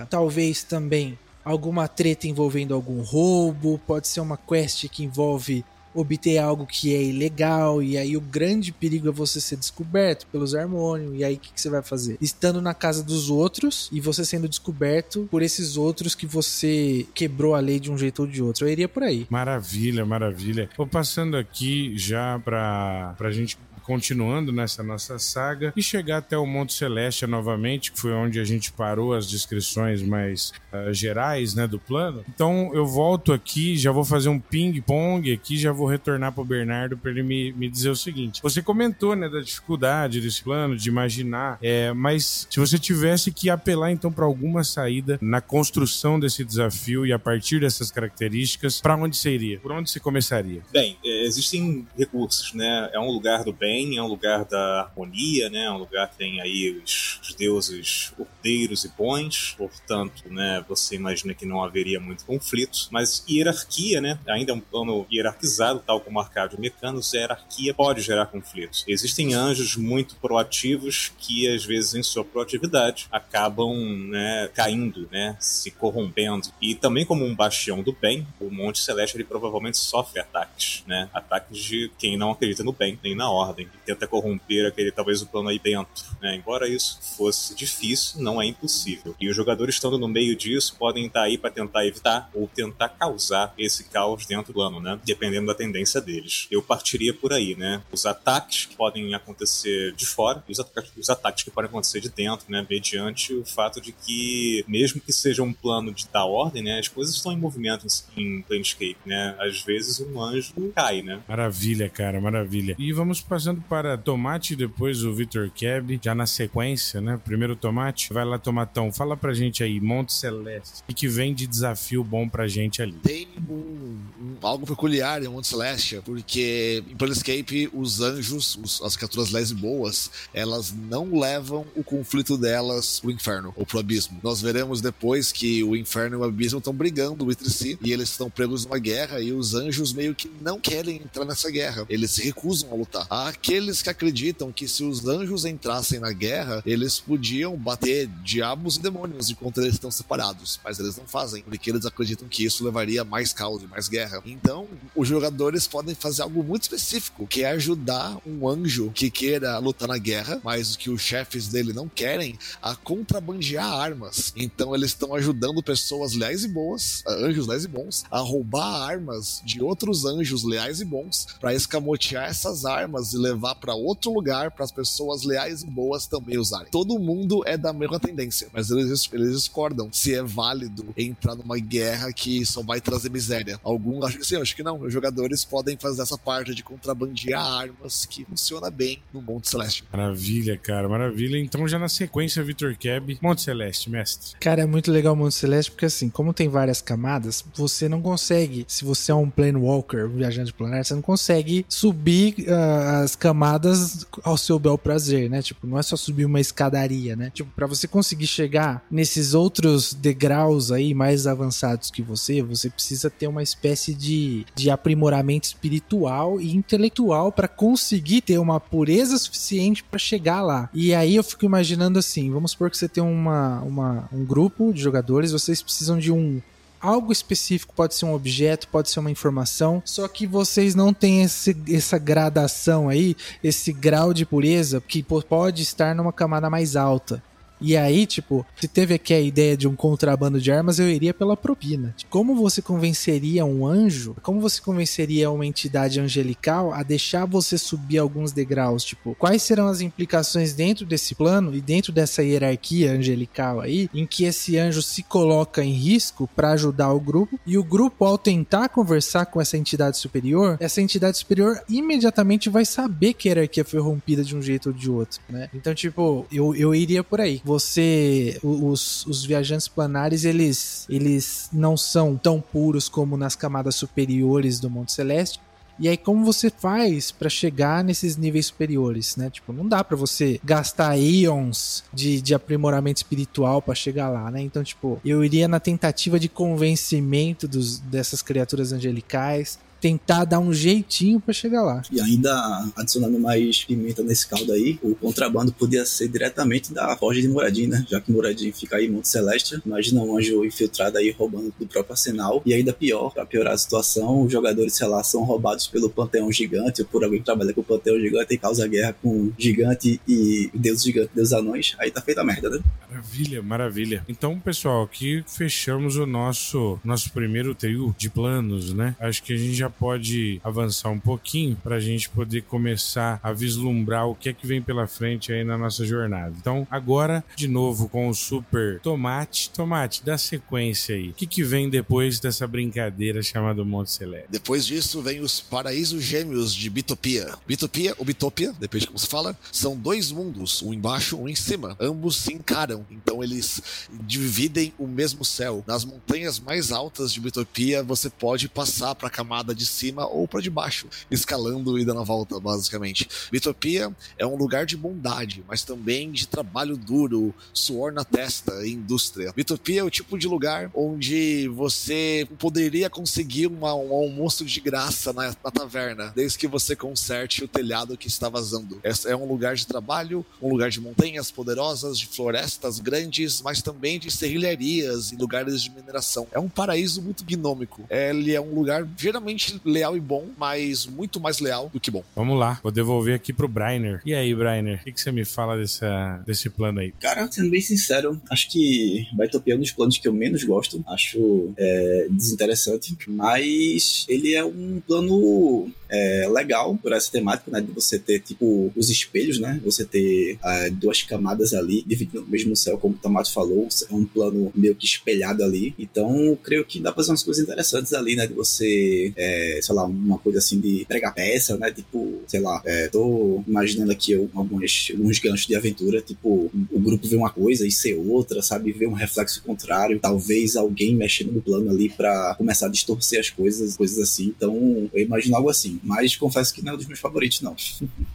talvez também, alguma treta envolvendo algum roubo. Pode ser uma quest que envolve obter algo que é ilegal, e aí o grande perigo é você ser descoberto pelos harmônios, e aí o que, que, você vai fazer? Estando na casa dos outros e você sendo descoberto por esses outros que você quebrou a lei de um jeito ou de outro. Eu iria por aí. Maravilha, maravilha. Vou passando aqui já pra, pra gente continuando nessa nossa saga e chegar até o Monte Celeste novamente, que foi onde a gente parou as descrições mais uh, gerais né, do plano. Então eu volto aqui, já vou fazer um ping-pong aqui, já vou retornar para o Bernardo para ele me, me dizer o seguinte: você comentou né, da dificuldade desse plano, de imaginar, é, mas se você tivesse que apelar então para alguma saída na construção desse desafio e a partir dessas características, para onde você iria? Por onde você começaria? Bem, é, existem recursos, né? É um lugar do bem é um lugar da harmonia, né? É um lugar que tem aí os, os deuses ordeiros e bons, portanto, né? Você imagina que não haveria muito conflito, mas hierarquia, né? Ainda é um plano hierarquizado, tal como Arcádio Mecanos, a hierarquia pode gerar conflitos. Existem anjos muito proativos que, às vezes, em sua proatividade, acabam né, caindo, né? Se corrompendo. E também como um bastião do bem, o Monte Celeste ele provavelmente sofre ataques, né? Ataques de quem não acredita no bem nem na ordem que tenta corromper aquele talvez o plano aí dentro. Né? Embora isso fosse difícil, não é impossível. E os jogadores estando no meio disso podem estar aí para tentar evitar ou tentar causar esse caos dentro do plano, né? Dependendo da tendência deles. Eu partiria por aí, né? Os ataques que podem acontecer de fora e os, ataques, os ataques que podem acontecer de dentro, né? Mediante o fato de que, mesmo que seja um plano de dar ordem, né? As coisas estão em movimento em Planescape, né? Às vezes um anjo cai, né? Maravilha, cara, maravilha. E vamos passando passando para Tomate e depois o Vitor Keb, já na sequência, né? Primeiro Tomate. Vai lá, Tomatão. Fala pra gente aí, Monte Celeste. O que vem de desafio bom pra gente ali? Tem um, um, algo peculiar em Monte Celeste, porque em Planescape os anjos, os, as criaturas les boas, elas não levam o conflito delas pro inferno ou pro abismo. Nós veremos depois que o inferno e o abismo estão brigando entre si e eles estão pregos numa guerra e os anjos meio que não querem entrar nessa guerra. Eles se recusam a lutar. Há aqueles que acreditam que se os anjos entrassem na guerra, eles podiam bater diabos e demônios enquanto eles estão separados. Mas eles não fazem, porque eles acreditam que isso levaria mais caos e mais guerra. Então, os jogadores podem fazer algo muito específico, que é ajudar um anjo que queira lutar na guerra, mas que os chefes dele não querem, a contrabandear armas. Então, eles estão ajudando pessoas leais e boas, anjos leais e bons, a roubar armas de outros anjos leais e bons para escamotear essas armas e levar para outro lugar para as pessoas leais e boas também usarem. Todo mundo é da mesma tendência, mas eles, eles discordam se é válido entrar numa guerra que só vai trazer miséria. Alguns acham que sim, acho que não. Os jogadores podem fazer essa parte de contrabandear armas que funciona bem no Monte Celeste. Maravilha, cara, maravilha. Então, já na sequência, Vitor Keb, Monte Celeste, mestre. Cara, é muito legal o Monte Celeste porque, assim, como tem várias camadas, você não consegue, se você é um Planewalker, um viajante planar, você não consegue subir uh, as camadas ao seu bel prazer, né? Tipo, não é só subir uma escadaria, né? Tipo, pra você conseguir chegar nesses outros degraus aí mais avançados que você, você precisa ter uma espécie de, de aprimoramento espiritual e intelectual para conseguir ter uma pureza suficiente para chegar lá. E aí eu fico imaginando assim, vamos supor que você tem uma, uma, um grupo de jogadores, vocês precisam de um algo específico, pode ser um objeto, pode ser uma informação, só que vocês não têm esse, essa gradação aí, esse grau de pureza que pode estar numa camada mais alta. E aí, tipo, se teve aqui a ideia de um contrabando de armas, eu iria pela propina. Como você convenceria um anjo? Como você convenceria uma entidade angelical a deixar você subir alguns degraus? Tipo, quais serão as implicações dentro desse plano e dentro dessa hierarquia angelical aí, em que esse anjo se coloca em risco para ajudar o grupo e o grupo, ao tentar conversar com essa entidade superior, essa entidade superior imediatamente vai saber que a hierarquia foi rompida de um jeito ou de outro, né? Então, tipo, eu, eu iria por aí você os, os viajantes planares eles eles não são tão puros como nas camadas superiores do Monte Celeste. E aí como você faz para chegar nesses níveis superiores, né? Tipo, não dá para você gastar íons de, de aprimoramento espiritual para chegar lá, né? Então, tipo, eu iria na tentativa de convencimento dos, dessas criaturas angelicais, tentar dar um jeitinho para chegar lá. E ainda adicionando mais pimenta nesse caldo aí, o contrabando podia ser diretamente da Forja de Moradin, né? Já que Moradin fica aí em Monte Celeste. Imagina um anjo infiltrado aí roubando do próprio arsenal. E ainda pior, para piorar a situação, os jogadores, sei lá, são roubados pelo Panteão Gigante ou por alguém que trabalha com o Panteão Gigante e causa guerra com Gigante e Deus Gigante, Deus Anões. Aí tá feita a merda, né? Maravilha, maravilha. Então, pessoal, aqui fechamos o nosso, nosso primeiro trio de planos, né? Acho que a gente já pode avançar um pouquinho para a gente poder começar a vislumbrar o que é que vem pela frente aí na nossa jornada. Então, agora, de novo com o Super Tomate. Tomate, dá sequência aí. O que, que vem depois dessa brincadeira chamada Monte Celeste? Depois disso, vem os Paraísos Gêmeos de Bitopia. Bitopia ou Bitopia, depende de como se fala, são dois mundos, um embaixo, um em cima. Ambos se encaram, então eles dividem o mesmo céu. Nas montanhas mais altas de Bitopia, você pode passar para a camada de cima ou para de baixo, escalando e dando a volta, basicamente. Bitopia é um lugar de bondade, mas também de trabalho duro, suor na testa e indústria. Bitopia é o tipo de lugar onde você poderia conseguir uma, um almoço de graça na, na taverna, desde que você conserte o telhado que está vazando. É, é um lugar de trabalho, um lugar de montanhas poderosas, de florestas grandes, mas também de serrilharias e lugares de mineração. É um paraíso muito gnômico. Ele é um lugar geralmente leal e bom, mas muito mais leal do que bom. Vamos lá, vou devolver aqui pro Brainer. E aí, Brainer, o que, que, você me fala dessa, desse plano aí? Cara, sendo bem sincero, acho que Baitopia é um dos planos que eu menos gosto. Acho é, desinteressante, mas ele é um plano é, legal por essa temática, né? De você ter, tipo, os espelhos, né? Você ter é, duas camadas ali, dividindo o mesmo céu, como o Tomato falou, é um plano meio que espelhado ali. Então, creio que dá pra fazer umas coisas interessantes ali, né? De você, é, sei lá, uma coisa assim de pregar peça, né? Tipo, sei lá, é, tô imaginando aqui alguns, alguns ganchos de aventura, tipo, o grupo vê uma coisa e ser outra, sabe? Vê um reflexo contrário, talvez alguém mexendo no plano ali para começar a distorcer as coisas, coisas assim. Então, eu imagino algo assim mas confesso que não é um dos meus favoritos, não.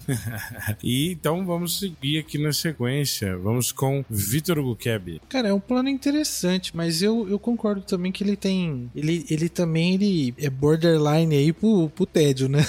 e então vamos seguir aqui na sequência. Vamos com Vitor Gukeb. Cara, é um plano interessante, mas eu, eu concordo também que ele tem. Ele, ele também ele é borderline aí pro, pro tédio, né?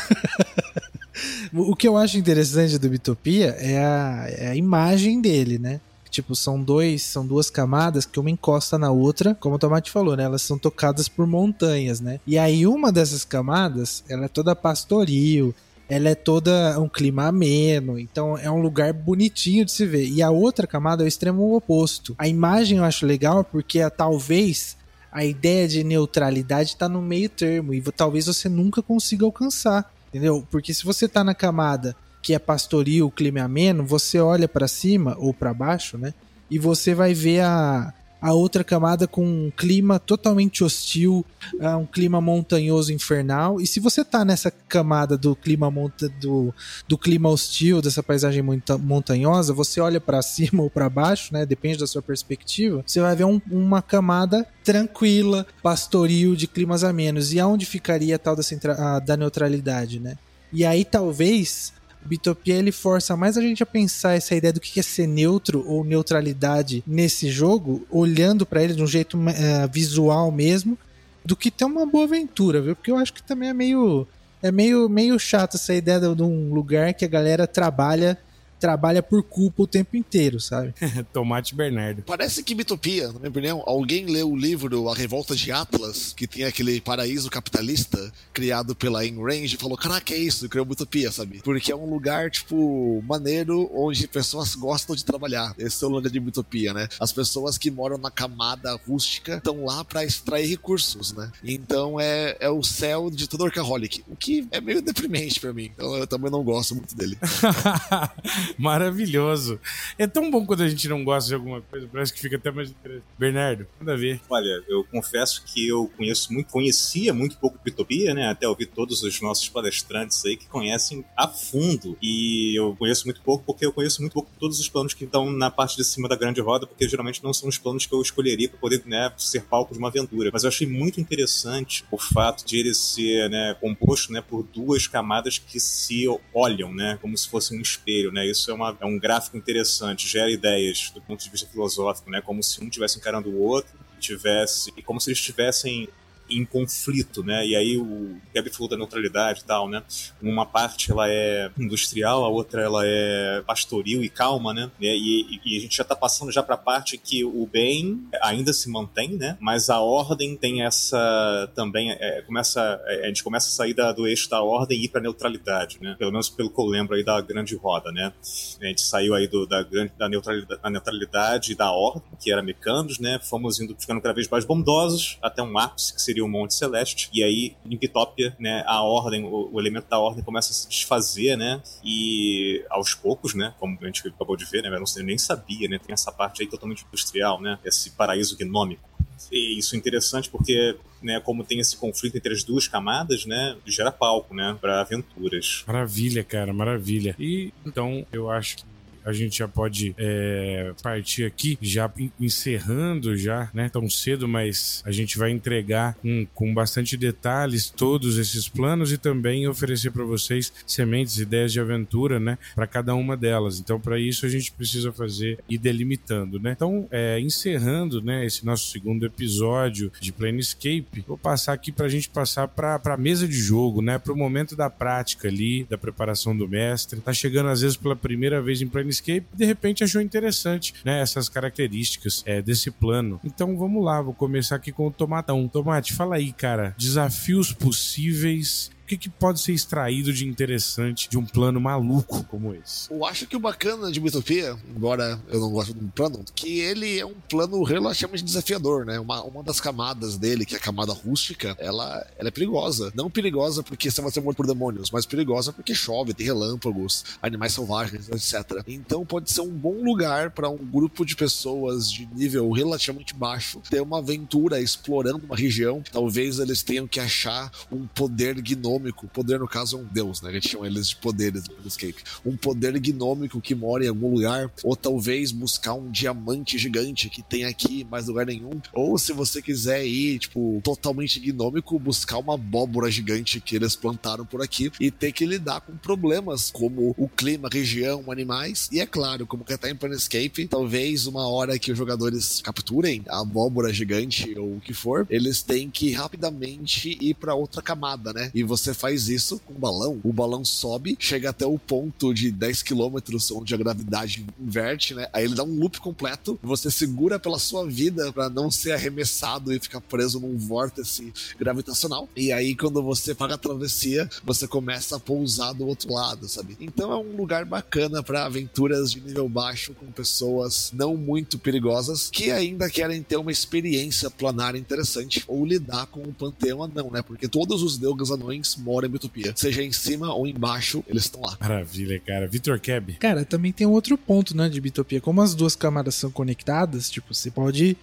o que eu acho interessante do Bitopia é a, é a imagem dele, né? Tipo, são dois, são duas camadas que uma encosta na outra, como o Tomate falou, né? Elas são tocadas por montanhas, né? E aí uma dessas camadas, ela é toda pastoril, ela é toda um clima ameno, então é um lugar bonitinho de se ver. E a outra camada é o extremo oposto. A imagem eu acho legal porque é, talvez a ideia de neutralidade está no meio termo e talvez você nunca consiga alcançar, entendeu? Porque se você tá na camada que é pastoril, clima ameno, você olha para cima ou para baixo, né? E você vai ver a, a outra camada com um clima totalmente hostil, uh, um clima montanhoso infernal. E se você tá nessa camada do clima monta do, do clima hostil, dessa paisagem monta montanhosa, você olha para cima ou para baixo, né? Depende da sua perspectiva. Você vai ver um, uma camada tranquila, pastoril, de climas amenos. E aonde ficaria a tal da, da neutralidade, né? E aí talvez Bitopia ele força mais a gente a pensar essa ideia do que é ser neutro ou neutralidade nesse jogo, olhando para ele de um jeito uh, visual mesmo, do que ter uma boa aventura, viu? Porque eu acho que também é meio é meio meio chato essa ideia de um lugar que a galera trabalha trabalha por culpa o tempo inteiro, sabe? Tomate Bernardo. Parece que Mitopia, na minha opinião, alguém leu o livro A Revolta de Atlas, que tem aquele paraíso capitalista criado pela Ayn Rand e falou: Caraca, é isso, criou Mitopia, sabe? Porque é um lugar, tipo, maneiro onde pessoas gostam de trabalhar. Esse é o lugar de Mitopia, né? As pessoas que moram na camada rústica estão lá para extrair recursos, né? Então é, é o céu de todo workaholic, o que é meio deprimente para mim. Então eu também não gosto muito dele. Maravilhoso. É tão bom quando a gente não gosta de alguma coisa, parece que fica até mais interessante. Bernardo, manda ver. Olha, eu confesso que eu conheço muito, conhecia muito pouco Bitopia, né? Até ouvir todos os nossos palestrantes aí que conhecem a fundo. E eu conheço muito pouco porque eu conheço muito pouco todos os planos que estão na parte de cima da grande roda, porque geralmente não são os planos que eu escolheria para poder né, ser palco de uma aventura. Mas eu achei muito interessante o fato de ele ser né, composto né, por duas camadas que se olham, né? Como se fosse um espelho, né? Isso isso é, uma, é um gráfico interessante, gera ideias do ponto de vista filosófico, né? Como se um estivesse encarando o outro, tivesse, e como se eles estivessem em conflito, né? E aí o Gabi falou da neutralidade e tal, né? Uma parte ela é industrial, a outra ela é pastoril e calma, né? E, e a gente já está passando já para a parte que o bem ainda se mantém, né? Mas a ordem tem essa também é, começa é, a gente começa a sair da, do eixo da ordem e ir para neutralidade, né? Pelo menos pelo que eu lembro aí da grande roda, né? A gente saiu aí do, da grande da neutralidade, da neutralidade e da ordem, que era mecanos, né? Fomos indo ficando cada vez mais bondosos até um ápice que seria o Monte Celeste. E aí, em Pitópia, né, a ordem, o, o, elemento da ordem começa a se desfazer, né? E aos poucos, né? Como a gente acabou de ver, né? Eu não, nem sabia, né? Tem essa parte aí totalmente industrial, né? Esse paraíso gnômico. E isso é interessante porque, né, como tem esse conflito entre as duas camadas, né, gera palco, né, para aventuras. Maravilha, cara, maravilha. E então eu acho que a gente já pode é, partir aqui, já encerrando já, né? Tão cedo, mas a gente vai entregar com, com bastante detalhes todos esses planos e também oferecer para vocês sementes, ideias de aventura, né? Para cada uma delas. Então, para isso a gente precisa fazer e delimitando, né? Então, é, encerrando, né? Esse nosso segundo episódio de Planescape, vou passar aqui para a gente passar para a mesa de jogo, né? Para o momento da prática ali, da preparação do mestre. Tá chegando às vezes pela primeira vez em Planescape Planescape de repente achou interessante, né, essas características é, desse plano. Então vamos lá, vou começar aqui com o Tomatão. Tomate, fala aí, cara, desafios possíveis que, que pode ser extraído de interessante de um plano maluco como esse? Eu acho que o bacana de Mitopia, embora eu não goste do plano, que ele é um plano relativamente desafiador, né? Uma, uma das camadas dele, que é a camada rústica, ela, ela é perigosa. Não perigosa porque você vai ser morto por demônios, mas perigosa porque chove, tem relâmpagos, animais selvagens, etc. Então pode ser um bom lugar para um grupo de pessoas de nível relativamente baixo ter uma aventura explorando uma região. Talvez eles tenham que achar um poder gnômico gnômico, poder no caso é um deus, né? A gente chama eles de poderes no Escape. Um poder gnômico que mora em algum lugar, ou talvez buscar um diamante gigante que tem aqui mais lugar nenhum, ou se você quiser ir, tipo, totalmente gnômico, buscar uma abóbora gigante que eles plantaram por aqui e ter que lidar com problemas como o clima, região, animais, e é claro, como que tá em Planescape, talvez uma hora que os jogadores capturem a abóbora gigante ou o que for, eles têm que rapidamente ir para outra camada, né? E você você faz isso com o balão, o balão sobe, chega até o ponto de 10 km onde a gravidade inverte, né? Aí ele dá um loop completo, você segura pela sua vida para não ser arremessado e ficar preso num vórtice gravitacional. E aí quando você paga a travessia, você começa a pousar do outro lado, sabe? Então é um lugar bacana para aventuras de nível baixo com pessoas não muito perigosas que ainda querem ter uma experiência planar interessante ou lidar com o panteão anão, né? Porque todos os deuses anões gnomos moram em Bitopia. Seja em cima ou embaixo, eles estão lá. Maravilha, cara. Vitor Keb. Cara, também tem um outro ponto, né, de Bitopia. Como as duas camadas são conectadas, tipo, você pode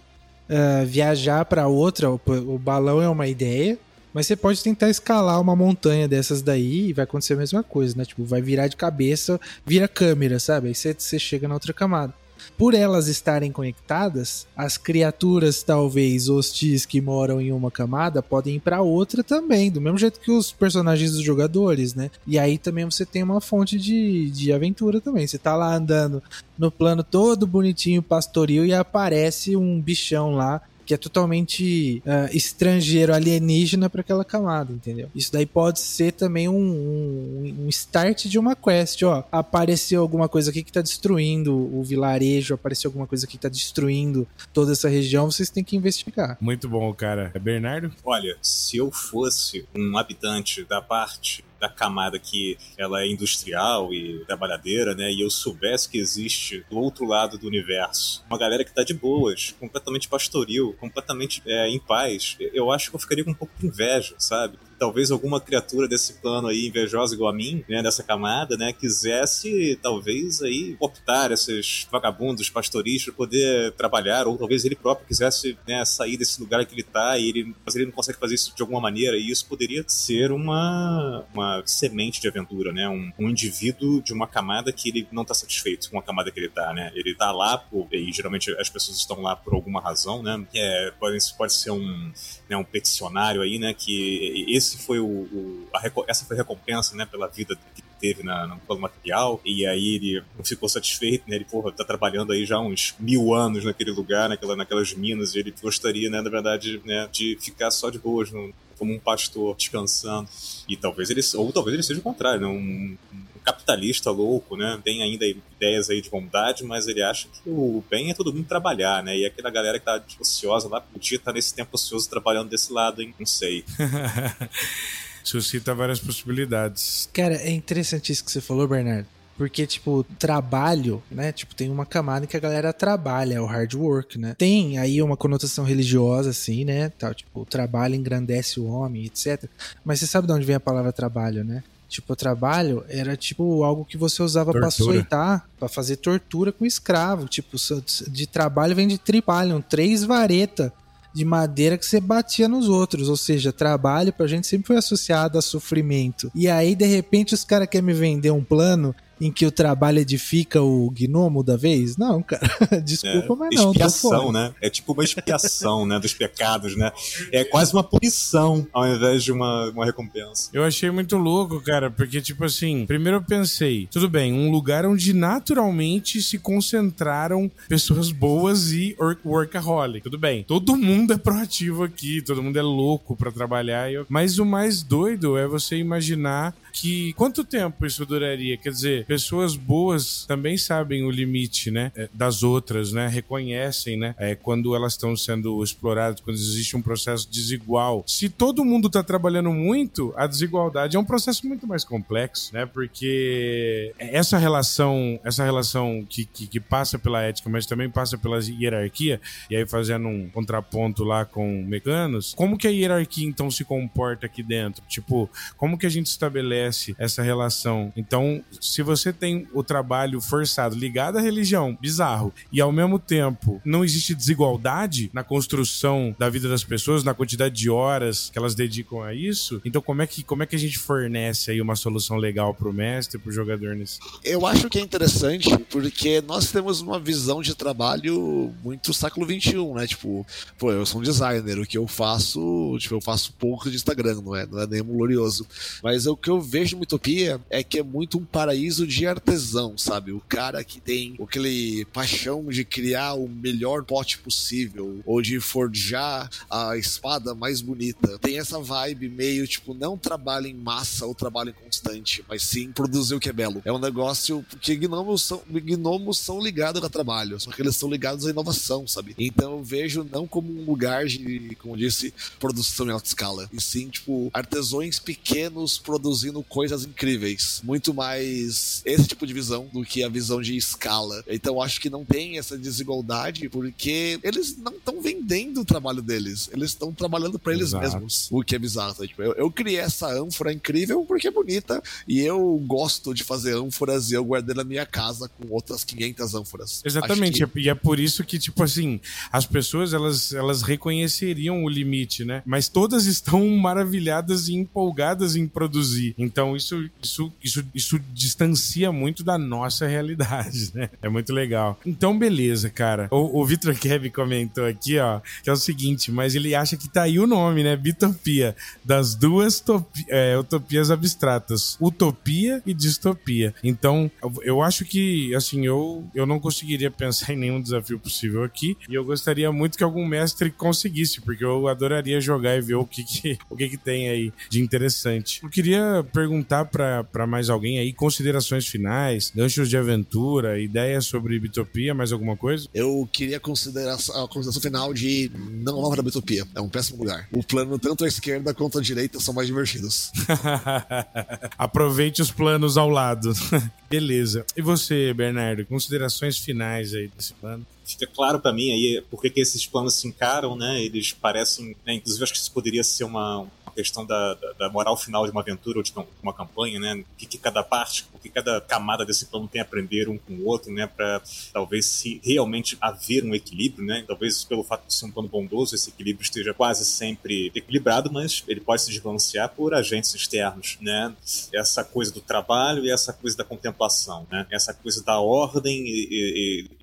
uh, viajar para outra, o, o balão é uma ideia, mas você pode tentar escalar uma montanha dessas daí e vai acontecer a mesma coisa, né? Tipo, vai virar de cabeça, vira câmera, sabe? Aí você, você chega na outra camada por elas estarem conectadas, as criaturas talvez hostis que moram em uma camada podem ir para outra também, do mesmo jeito que os personagens dos jogadores, né? E aí também você tem uma fonte de, de aventura também. Você tá lá andando no plano todo bonitinho, pastoril, e aparece um bichão lá que é totalmente uh, estrangeiro, alienígena para aquela camada, entendeu? Isso daí pode ser também um, um, um, start de uma quest, ó. Apareceu alguma coisa aqui que tá destruindo o vilarejo, apareceu alguma coisa aqui que tá destruindo toda essa região, vocês têm que investigar. Muito bom, cara. É Bernardo? Olha, se eu fosse um habitante da parte da camada que ela é industrial e trabalhadeira, né? E eu soubesse que existe do outro lado do universo uma galera que tá de boas, completamente pastoril, completamente é, em paz, eu acho que eu ficaria com um pouco de inveja, sabe? Talvez alguma criatura desse plano aí, invejosa igual a mim, né, dessa camada, né, quisesse talvez aí optar esses vagabundos pastoris para poder trabalhar, ou talvez ele próprio quisesse né, sair desse lugar que ele tá e ele, mas ele não consegue fazer isso de alguma maneira, e isso poderia ser uma, uma semente de aventura, né, um, um indivíduo de uma camada que ele não tá satisfeito com a camada que ele tá, né, ele tá lá, por, e geralmente as pessoas estão lá por alguma razão, né, é, pode, pode ser um, né, um peticionário aí, né, que esse esse foi o, o a, essa foi a recompensa, né, pela vida que teve na, no plano material, e aí ele não ficou satisfeito, né, ele, porra, tá trabalhando aí já uns mil anos naquele lugar, naquela, naquelas minas, e ele gostaria, né, na verdade, né, de ficar só de boas, no, como um pastor, descansando, e talvez ele, ou talvez ele seja o contrário, né, um, um capitalista louco, né? Tem ainda ideias aí de bondade, mas ele acha que o bem é todo mundo trabalhar, né? E aquela galera que tá ociosa lá podia estar tá nesse tempo ocioso trabalhando desse lado, hein? Não sei. suscita várias possibilidades. Cara, é interessante isso que você falou, Bernardo. Porque, tipo, trabalho, né? Tipo, tem uma camada que a galera trabalha, é o hard work, né? Tem aí uma conotação religiosa, assim, né? Tal, tipo, o trabalho engrandece o homem, etc. Mas você sabe de onde vem a palavra trabalho, né? Tipo, o trabalho era tipo algo que você usava para açoitar, para fazer tortura com escravo. Tipo, de trabalho vem de tripalion, três varetas de madeira que você batia nos outros. Ou seja, trabalho pra gente sempre foi associado a sofrimento. E aí, de repente, os caras querem me vender um plano em que o trabalho edifica o gnomo da vez? Não, cara. Desculpa, é, mas não. Expiação, né? É tipo uma expiação, né? Dos pecados, né? É quase uma punição ao invés de uma, uma recompensa. Eu achei muito louco, cara, porque, tipo assim, primeiro eu pensei, tudo bem, um lugar onde naturalmente se concentraram pessoas boas e workaholic. Tudo bem. Todo mundo é proativo aqui, todo mundo é louco para trabalhar. Mas o mais doido é você imaginar que quanto tempo isso duraria? Quer dizer, pessoas boas também sabem o limite, né, é, das outras, né, reconhecem, né, é, quando elas estão sendo exploradas, quando existe um processo desigual. Se todo mundo está trabalhando muito, a desigualdade é um processo muito mais complexo, né, porque essa relação, essa relação que, que, que passa pela ética, mas também passa pela hierarquia, e aí fazendo um contraponto lá com mecanos, como que a hierarquia então se comporta aqui dentro? Tipo, como que a gente estabelece estabelece essa relação. Então, se você tem o trabalho forçado ligado à religião, bizarro, e ao mesmo tempo não existe desigualdade na construção da vida das pessoas, na quantidade de horas que elas dedicam a isso, então como é que, como é que a gente fornece aí uma solução legal pro mestre, pro jogador nesse? Eu acho que é interessante porque nós temos uma visão de trabalho muito século XXI, né? Tipo, pô, eu sou um designer, o que eu faço, tipo, eu faço pouco de Instagram, não é, não é nem glorioso. Mas o que eu vejo no Utopia é que é muito um paraíso de artesão, sabe? O cara que tem aquele paixão de criar o melhor pote possível ou de forjar a espada mais bonita. Tem essa vibe meio tipo, não trabalho em massa ou trabalho constante, mas sim produzir o que é belo. É um negócio que gnomos são, gnomos são ligados a trabalho, só que eles são ligados à inovação, sabe? Então eu vejo não como um lugar de, como disse, produção em alta escala, e sim, tipo, artesões pequenos produzindo fazendo coisas incríveis. Muito mais esse tipo de visão do que a visão de escala. Então acho que não tem essa desigualdade porque eles não estão vendendo o trabalho deles. Eles estão trabalhando para eles Exato. mesmos. O que é bizarro. Tipo, eu, eu criei essa ânfora incrível porque é bonita e eu gosto de fazer ânforas e eu guardei na minha casa com outras 500 ânforas. Exatamente, que- e é por isso que, tipo assim, as pessoas elas, elas reconheceriam o limite, né? Mas todas estão maravilhadas e empolgadas em produzir. Então isso, isso, isso, isso distancia muito da nossa realidade, né? É muito legal. Então, beleza, cara. O, o Vitor Keb comentou aqui, ó, que é o seguinte, mas ele acha que tá aí o nome, né? Bitopia. Das duas topi- é, utopias abstratas. Utopia e distopia. Então, eu- acho que, assim, eu, eu não conseguiria pensar em nenhum desafio possível aqui. E eu gostaria muito que algum mestre conseguisse, porque eu adoraria jogar e ver o que, que, o que, que tem aí de interessante. Eu queria perguntar pra pra mais alguém aí, considerações finais, ganchos de aventura, ideias sobre Bitopia, mais alguma coisa? Eu queria considerar a consideração final de não vá para a Bitopia. É um péssimo lugar. O plano, tanto a esquerda quanto a direita, são mais divertidos. Aproveite os planos ao lado. Beleza. E você, Bernardo, considerações finais aí desse plano? Fica claro pra mim aí por que esses planos se encaram, né? Eles parecem, né? inclusive acho que isso poderia ser uma, uma questão da, da, da moral final de uma aventura ou de uma- uma campanha, né? O que, que cada parte, o que cada camada desse plano tem a aprender um com o outro, né? Para talvez se realmente haver um equilíbrio, né? Talvez pelo fato de ser um plano bondoso, esse equilíbrio esteja quase sempre equilibrado, mas ele pode se desbalancear por agentes externos, né? Essa coisa do trabalho e essa coisa da contemplação, né? Essa coisa da ordem e- e- e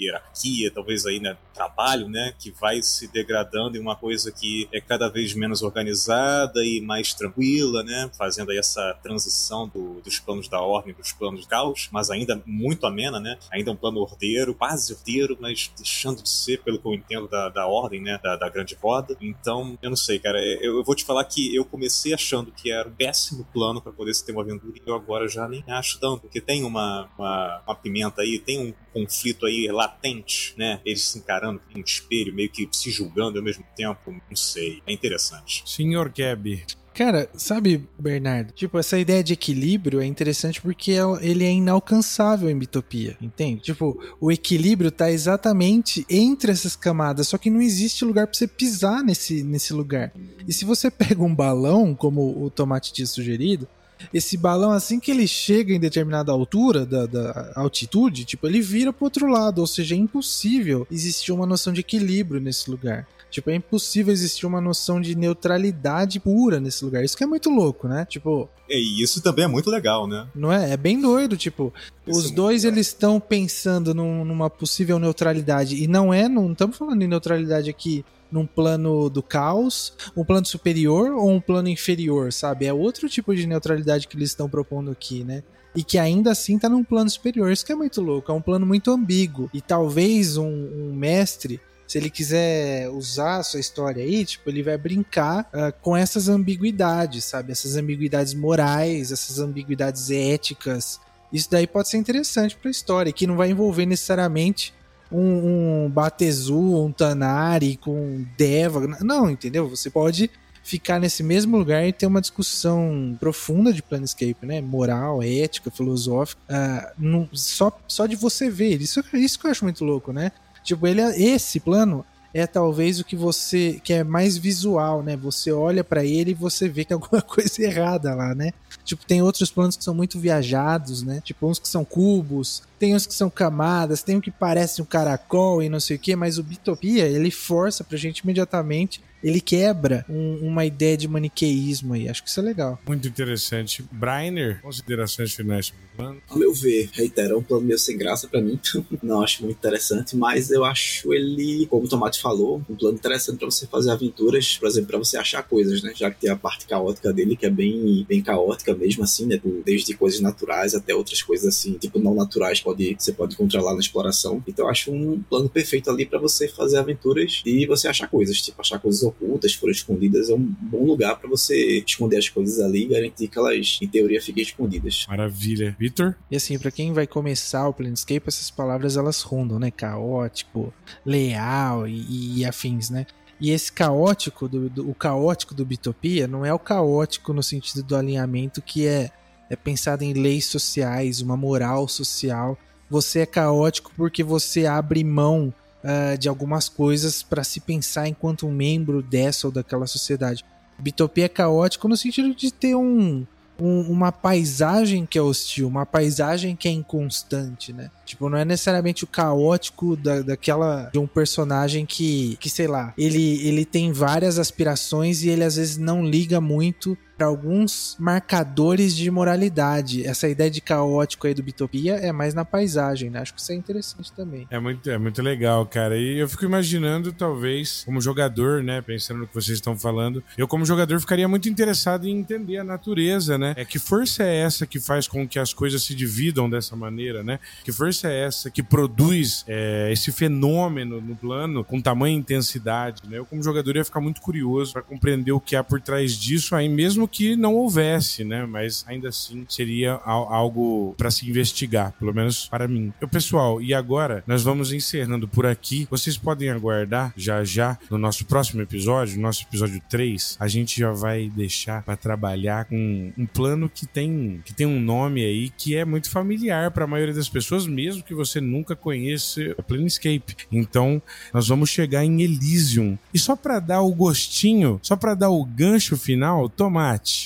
hierarquia, talvez aí, né, trabalho, né, que vai se degradando em uma coisa que é cada vez menos organizada e mais tranquila, né, fazendo aí essa transição do- dos planos da ordem para os planos do caos, mas ainda muito amena, né, ainda um plano ordeiro, quase ordeiro, mas deixando de ser, pelo que eu entendo, da, da ordem, né, da, da grande roda. Então, eu não sei, cara, eu, eu vou te falar que eu comecei achando que era um péssimo plano para poder se ter uma aventura e eu agora já nem acho tanto, porque tem uma, uma, uma pimenta aí, tem um conflito aí latente, né? Eles se encarando em um espelho, meio que se julgando ao mesmo tempo, não sei. É interessante. Senhor Keb. Cara, sabe, Bernardo? Tipo, essa ideia de equilíbrio é interessante porque é- ele é inalcançável em Bitopia, entende? Tipo, o equilíbrio tá exatamente entre essas camadas, só que não existe lugar pra você pisar nesse, nesse lugar. E se você pega um balão, como o Tomate tinha sugerido, esse balão, assim que ele chega em determinada altura da, da altitude, tipo, ele vira pro outro lado, ou seja, é impossível existir uma noção de equilíbrio nesse lugar. Tipo, é impossível existir uma noção de neutralidade pura nesse lugar. Isso que é muito louco, né? Tipo, E isso também é muito legal, né? não é? É bem doido, tipo, Isso é os muito dois legal. eles estão pensando num- numa possível neutralidade e não é, não estamos falando de neutralidade aqui num plano do caos, um plano superior ou um plano inferior, sabe? É outro tipo de neutralidade que eles estão propondo aqui, né? E que ainda assim tá num plano superior. Isso que é muito louco, é um plano muito ambíguo. E talvez um, um mestre se ele quiser usar a sua história aí, tipo, ele vai brincar ah, com essas ambiguidades, sabe? Essas ambiguidades morais, essas ambiguidades éticas. Isso daí pode ser interessante pra história, que não vai envolver necessariamente um, um Batezu, um Tanari com Deva. Não, entendeu? Você pode ficar nesse mesmo lugar e ter uma discussão profunda de Planescape, né? Moral, ética, filosófica. ah, não- só, só de você ver. Isso, isso que eu acho muito louco, né? Tipo, ele é- esse plano é talvez o que você que é mais visual, né? Você olha pra ele e você vê que tem alguma coisa errada lá, né? Tipo, tem outros planos que são muito viajados, né? Tipo, uns que são cubos, tem uns que são camadas, tem um que parece um caracol e não sei o que, mas o Bitopia, ele força pra gente imediatamente, ele quebra um- uma ideia de maniqueísmo aí. Acho que isso é legal. Muito interessante. Brainer, considerações finais sobre o plano? Ao meu ver, reitero, é um plano meio sem graça pra mim. Não acho muito interessante, mas eu acho ele, como o Tomate falou, um plano interessante pra você fazer aventuras, por exemplo, pra você achar coisas, né? Já que tem a parte caótica dele, que é bem, bem caótica mesmo, assim, né? Desde coisas naturais até outras coisas assim, tipo não naturais, pode, você pode encontrar lá na exploração. Então eu acho um plano perfeito ali pra você fazer aventuras e você achar coisas, tipo achar coisas ocultas, foram escondidas. É um bom lugar pra você esconder as coisas ali e garantir que elas, em teoria, fiquem escondidas. Maravilha. Vitor? E assim, pra quem vai começar o Planescape, essas palavras elas rondam, né? Caótico, leal e, e afins, né? E esse caótico, do, do, o caótico do Bitopia, não é o caótico no sentido do alinhamento que é, é pensado em leis sociais, uma moral social. Você é caótico porque você abre mão uh, de algumas coisas para se pensar enquanto um membro dessa ou daquela sociedade. Bitopia é caótico no sentido de ter um, um, uma paisagem que é hostil, uma paisagem que é inconstante, né? Tipo, não é necessariamente o caótico da, daquela de um personagem que, que sei lá, ele, ele tem várias aspirações e ele às vezes não liga muito para alguns marcadores de moralidade. Essa ideia de caótico aí do Bitopia é mais na paisagem, né? Acho que isso é interessante também. É muito, é muito legal, cara. E eu fico imaginando, talvez, como jogador, né? Pensando no que vocês estão falando, eu, como jogador, ficaria muito interessado em entender a natureza, né? É que força é essa que faz com que as coisas se dividam dessa maneira, né? Que força é essa que produz é, esse fenômeno no plano com tamanha intensidade, né? Eu, como jogador, ia ficar muito curioso para compreender o que há por trás disso, aí mesmo mesmo que não houvesse, né? Mas ainda assim seria algo para se investigar, pelo menos para mim. Eu, pessoal, e agora nós vamos encerrando por aqui. Vocês podem aguardar já já no nosso próximo episódio, nosso episódio 3, a gente já vai deixar para trabalhar com um plano que tem que tem um nome aí que é muito familiar para a maioria das pessoas, mesmo que você nunca conheça a Planescape. Então, nós vamos chegar em Elysium. E só para dar o gostinho, só para dar o gancho final,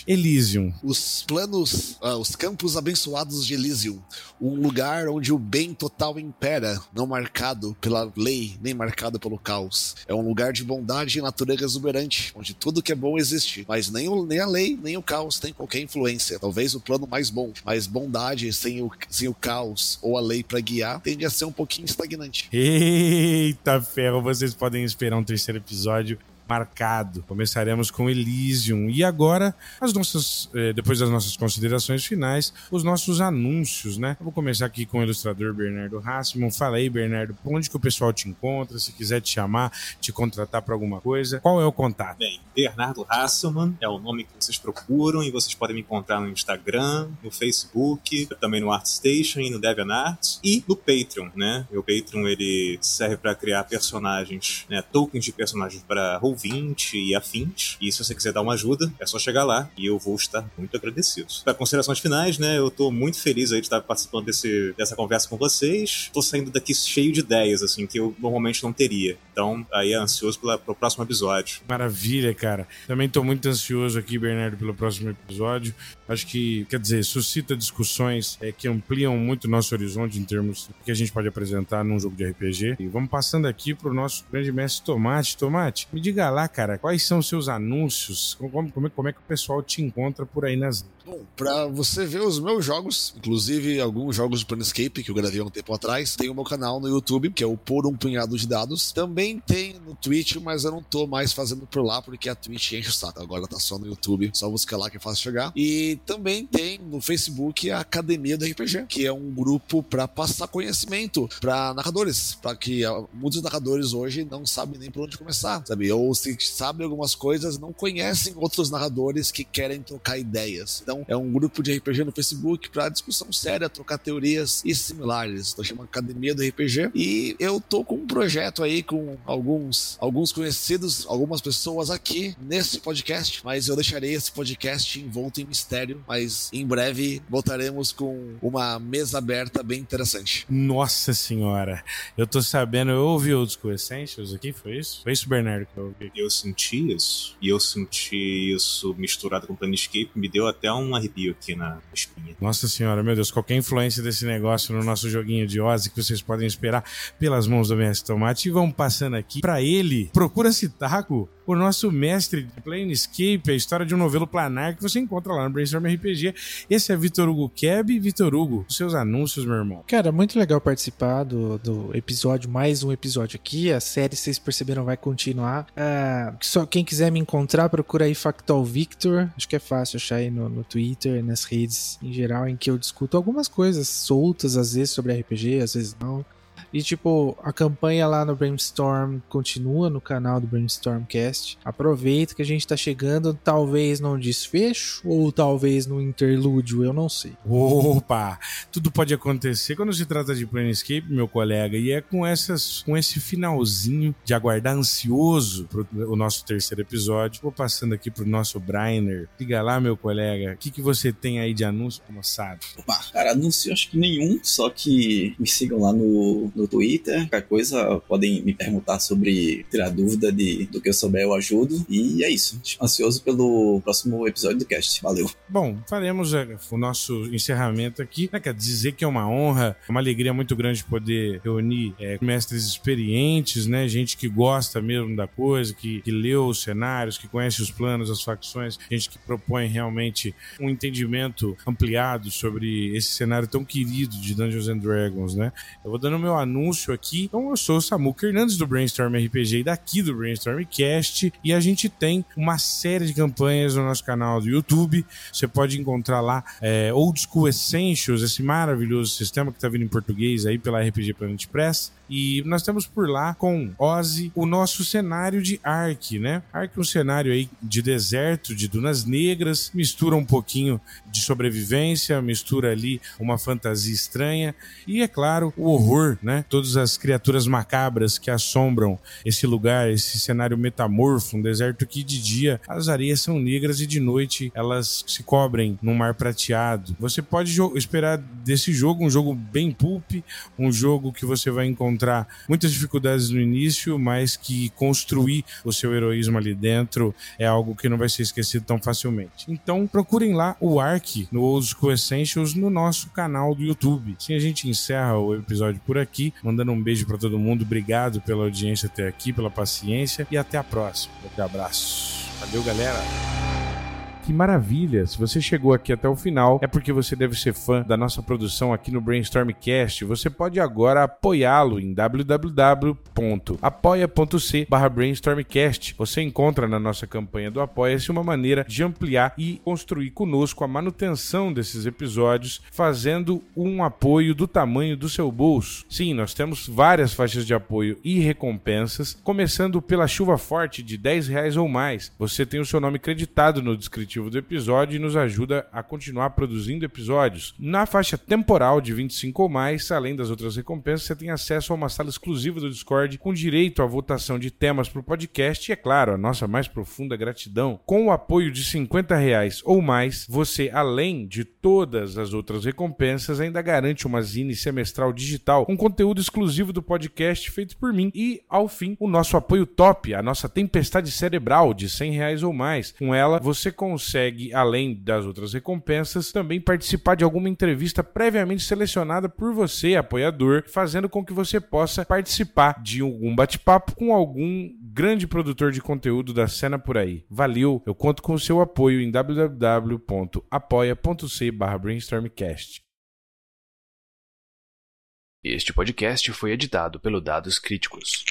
Elysium. Os planos, uh, os campos abençoados de Elysium. Um lugar onde o bem total impera, não marcado pela lei, nem marcado pelo caos. É um lugar de bondade e natureza exuberante, onde tudo que é bom existe, mas nem, o, nem a lei, nem o caos tem qualquer influência. Talvez o plano mais bom, mas bondade sem o, sem o caos ou a lei para guiar tende a ser um pouquinho estagnante. Eita ferro, vocês podem esperar um terceiro episódio marcado. Começaremos com Elysium. E agora, as nossas, eh, depois das nossas considerações finais, os nossos anúncios, né? Eu vou começar aqui com o ilustrador Bernardo Hassman. Fala aí, Bernardo, por onde que o pessoal te encontra? Se quiser te chamar, te contratar para alguma coisa, qual é o contato? Bem, Bernardo Hasselman é o nome que vocês procuram e vocês podem me encontrar no Instagram, no Facebook, também no ArtStation e no DeviantArt e no Patreon, né? Meu Patreon ele serve para criar personagens, né? Tokens de personagens para ouvinte e afins. E se você quiser dar uma ajuda, é só chegar lá e eu vou estar muito agradecido. Para considerações finais, né? Eu tô muito feliz aí de estar participando desse, dessa conversa com vocês. Tô saindo daqui cheio de ideias, assim, que eu normalmente não teria. Então, aí ansioso pela, pelo próximo episódio. Maravilha, cara. Também tô muito ansioso aqui, Bernardo, pelo próximo episódio. Acho que, quer dizer, suscita discussões é, que ampliam muito o nosso horizonte em termos do que a gente pode apresentar num jogo de RPG. E vamos passando aqui pro nosso grande mestre Tomate. Tomate, me diga lá, cara, quais são os seus anúncios? Como, como, como é que o pessoal te encontra por aí nas Bom, pra você ver os meus jogos, inclusive alguns jogos de Planescape que eu gravei há um tempo atrás, tem o meu canal no YouTube, que é o Por Um Punhado de Dados. Também tem no Twitch, mas eu não tô mais fazendo por lá, porque a Twitch enche o saco. Agora tá só no YouTube, só buscar lá que é fácil chegar. E também tem no Facebook a Academia do RPG, que é um grupo para passar conhecimento para narradores, para que ah, muitos narradores hoje não sabem nem por onde começar, sabe? Ou se sabem algumas coisas, não conhecem outros narradores que querem trocar ideias. Então, é um grupo de RPG no Facebook para discussão séria, trocar teorias e similares. Estou chamando Academia do RPG e eu tô com um projeto aí com alguns alguns conhecidos, algumas pessoas aqui nesse podcast, mas eu deixarei esse podcast envolto em mistério, mas em breve voltaremos com uma mesa aberta bem interessante. Nossa senhora, eu tô sabendo, eu ouvi o Disco Essentials aqui, foi isso? Foi isso, Bernardo, que eu ouvi? Eu senti isso, e eu senti isso misturado com Planescape, me deu até um um arrepio aqui na espinha. Nossa senhora, meu Deus, qualquer influência desse negócio no nosso joguinho de Ozzy que vocês podem esperar pelas mãos do Mestre Tomate. E vamos passando aqui para ele. Procura-se Taco o nosso mestre de Planescape, a história de um novelo planar que você encontra lá no Brainstorm RPG. Esse é Vitor Hugo Keb. Vitor Hugo, seus anúncios, meu irmão. Cara, muito legal participar do, do episódio, mais um episódio aqui. A série, vocês perceberam, vai continuar. Uh, só quem quiser me encontrar, procura aí Factual Victor. Acho que é fácil achar aí no, no Twitter, nas redes em geral, em que eu discuto algumas coisas soltas, às vezes sobre RPG, às vezes não. E tipo, a campanha lá no Brainstorm continua no canal do Brainstormcast. Aproveita que a gente tá chegando, talvez num desfecho ou talvez no interlúdio, eu não sei. Opa! Tudo pode acontecer quando se trata de Planescape, meu colega, e é com essas com esse finalzinho de aguardar ansioso pro o nosso terceiro episódio. Vou passando aqui pro nosso Brainer. Diga lá, meu colega, o que, que você tem aí de anúncio moçada? Opa, cara, anúncio acho que nenhum, só que me sigam lá no, no Twitter. Qualquer coisa, podem me perguntar sobre, tirar dúvida de, do que eu souber, eu ajudo. E é isso. Ansioso pelo próximo episódio do cast. Valeu. Bom, faremos é, o nosso encerramento aqui. Né, quer dizer que é uma honra, uma alegria muito grande poder reunir é, mestres experientes, né? Gente que gosta mesmo da coisa, que, que leu os cenários, que conhece os planos, as facções, gente que propõe realmente um entendimento ampliado sobre esse cenário tão querido de Dungeons and Dragons, né? Eu vou dando meu anúncio aqui. Então, eu sou o Samuca Hernandes do Brainstorm RPG e daqui do Brainstorm Cast e a gente tem uma série de campanhas no nosso canal do YouTube. Você pode encontrar lá é, Old School Essentials, esse maravilhoso sistema que está vindo em português aí pela RPG Planet Press. E nós temos por lá com Ozzy o nosso cenário de Ark, né? Ark é um cenário aí de deserto, de dunas negras, mistura um pouquinho de sobrevivência, mistura ali uma fantasia estranha e, é claro, o horror, né? Todas as criaturas macabras que assombram esse lugar, esse cenário metamorfo, um deserto que de dia as areias são negras e de noite elas se cobrem num mar prateado. Você pode esperar desse jogo um jogo bem pulp, um jogo que você vai encontrar encontrar muitas dificuldades no início, mas que construir o seu heroísmo ali dentro é algo que não vai ser esquecido tão facilmente. Então procurem lá o Ark no Old School Essentials no nosso canal do YouTube. Assim a gente encerra o episódio por aqui, mandando um beijo para todo mundo. Obrigado pela audiência até aqui, pela paciência e até a próxima. Um abraço. Valeu, galera! Que maravilha! Se você chegou aqui até o final, é porque você deve ser fã da nossa produção aqui no Brainstormcast. Você pode agora apoiá-lo em www.apoia.c brainstormcast. Você encontra na nossa campanha do Apoia-se uma maneira de ampliar e construir conosco a manutenção desses episódios, fazendo um apoio do tamanho do seu bolso. Sim, nós temos várias faixas de apoio e recompensas, começando pela chuva forte de 10 reais ou mais. Você tem o seu nome creditado no descritivo do episódio e nos ajuda a continuar produzindo episódios. Na faixa temporal de 25 ou mais, além das outras recompensas, você tem acesso a uma sala exclusiva do Discord com direito à votação de temas para o podcast e, é claro, a nossa mais profunda gratidão. Com o apoio de 50 reais ou mais, você, além de todas as outras recompensas, ainda garante uma zine semestral digital com conteúdo exclusivo do podcast feito por mim e, ao fim, o nosso apoio top, a nossa tempestade cerebral de 100 reais ou mais. Com ela, você consegue consegue, além das outras recompensas, também participar de alguma entrevista previamente selecionada por você, apoiador, fazendo com que você possa participar de algum bate-papo com algum grande produtor de conteúdo da cena por aí. Valeu, eu conto com o seu apoio em www.apoia.c/brainstormcast. Este podcast foi editado pelo Dados Críticos.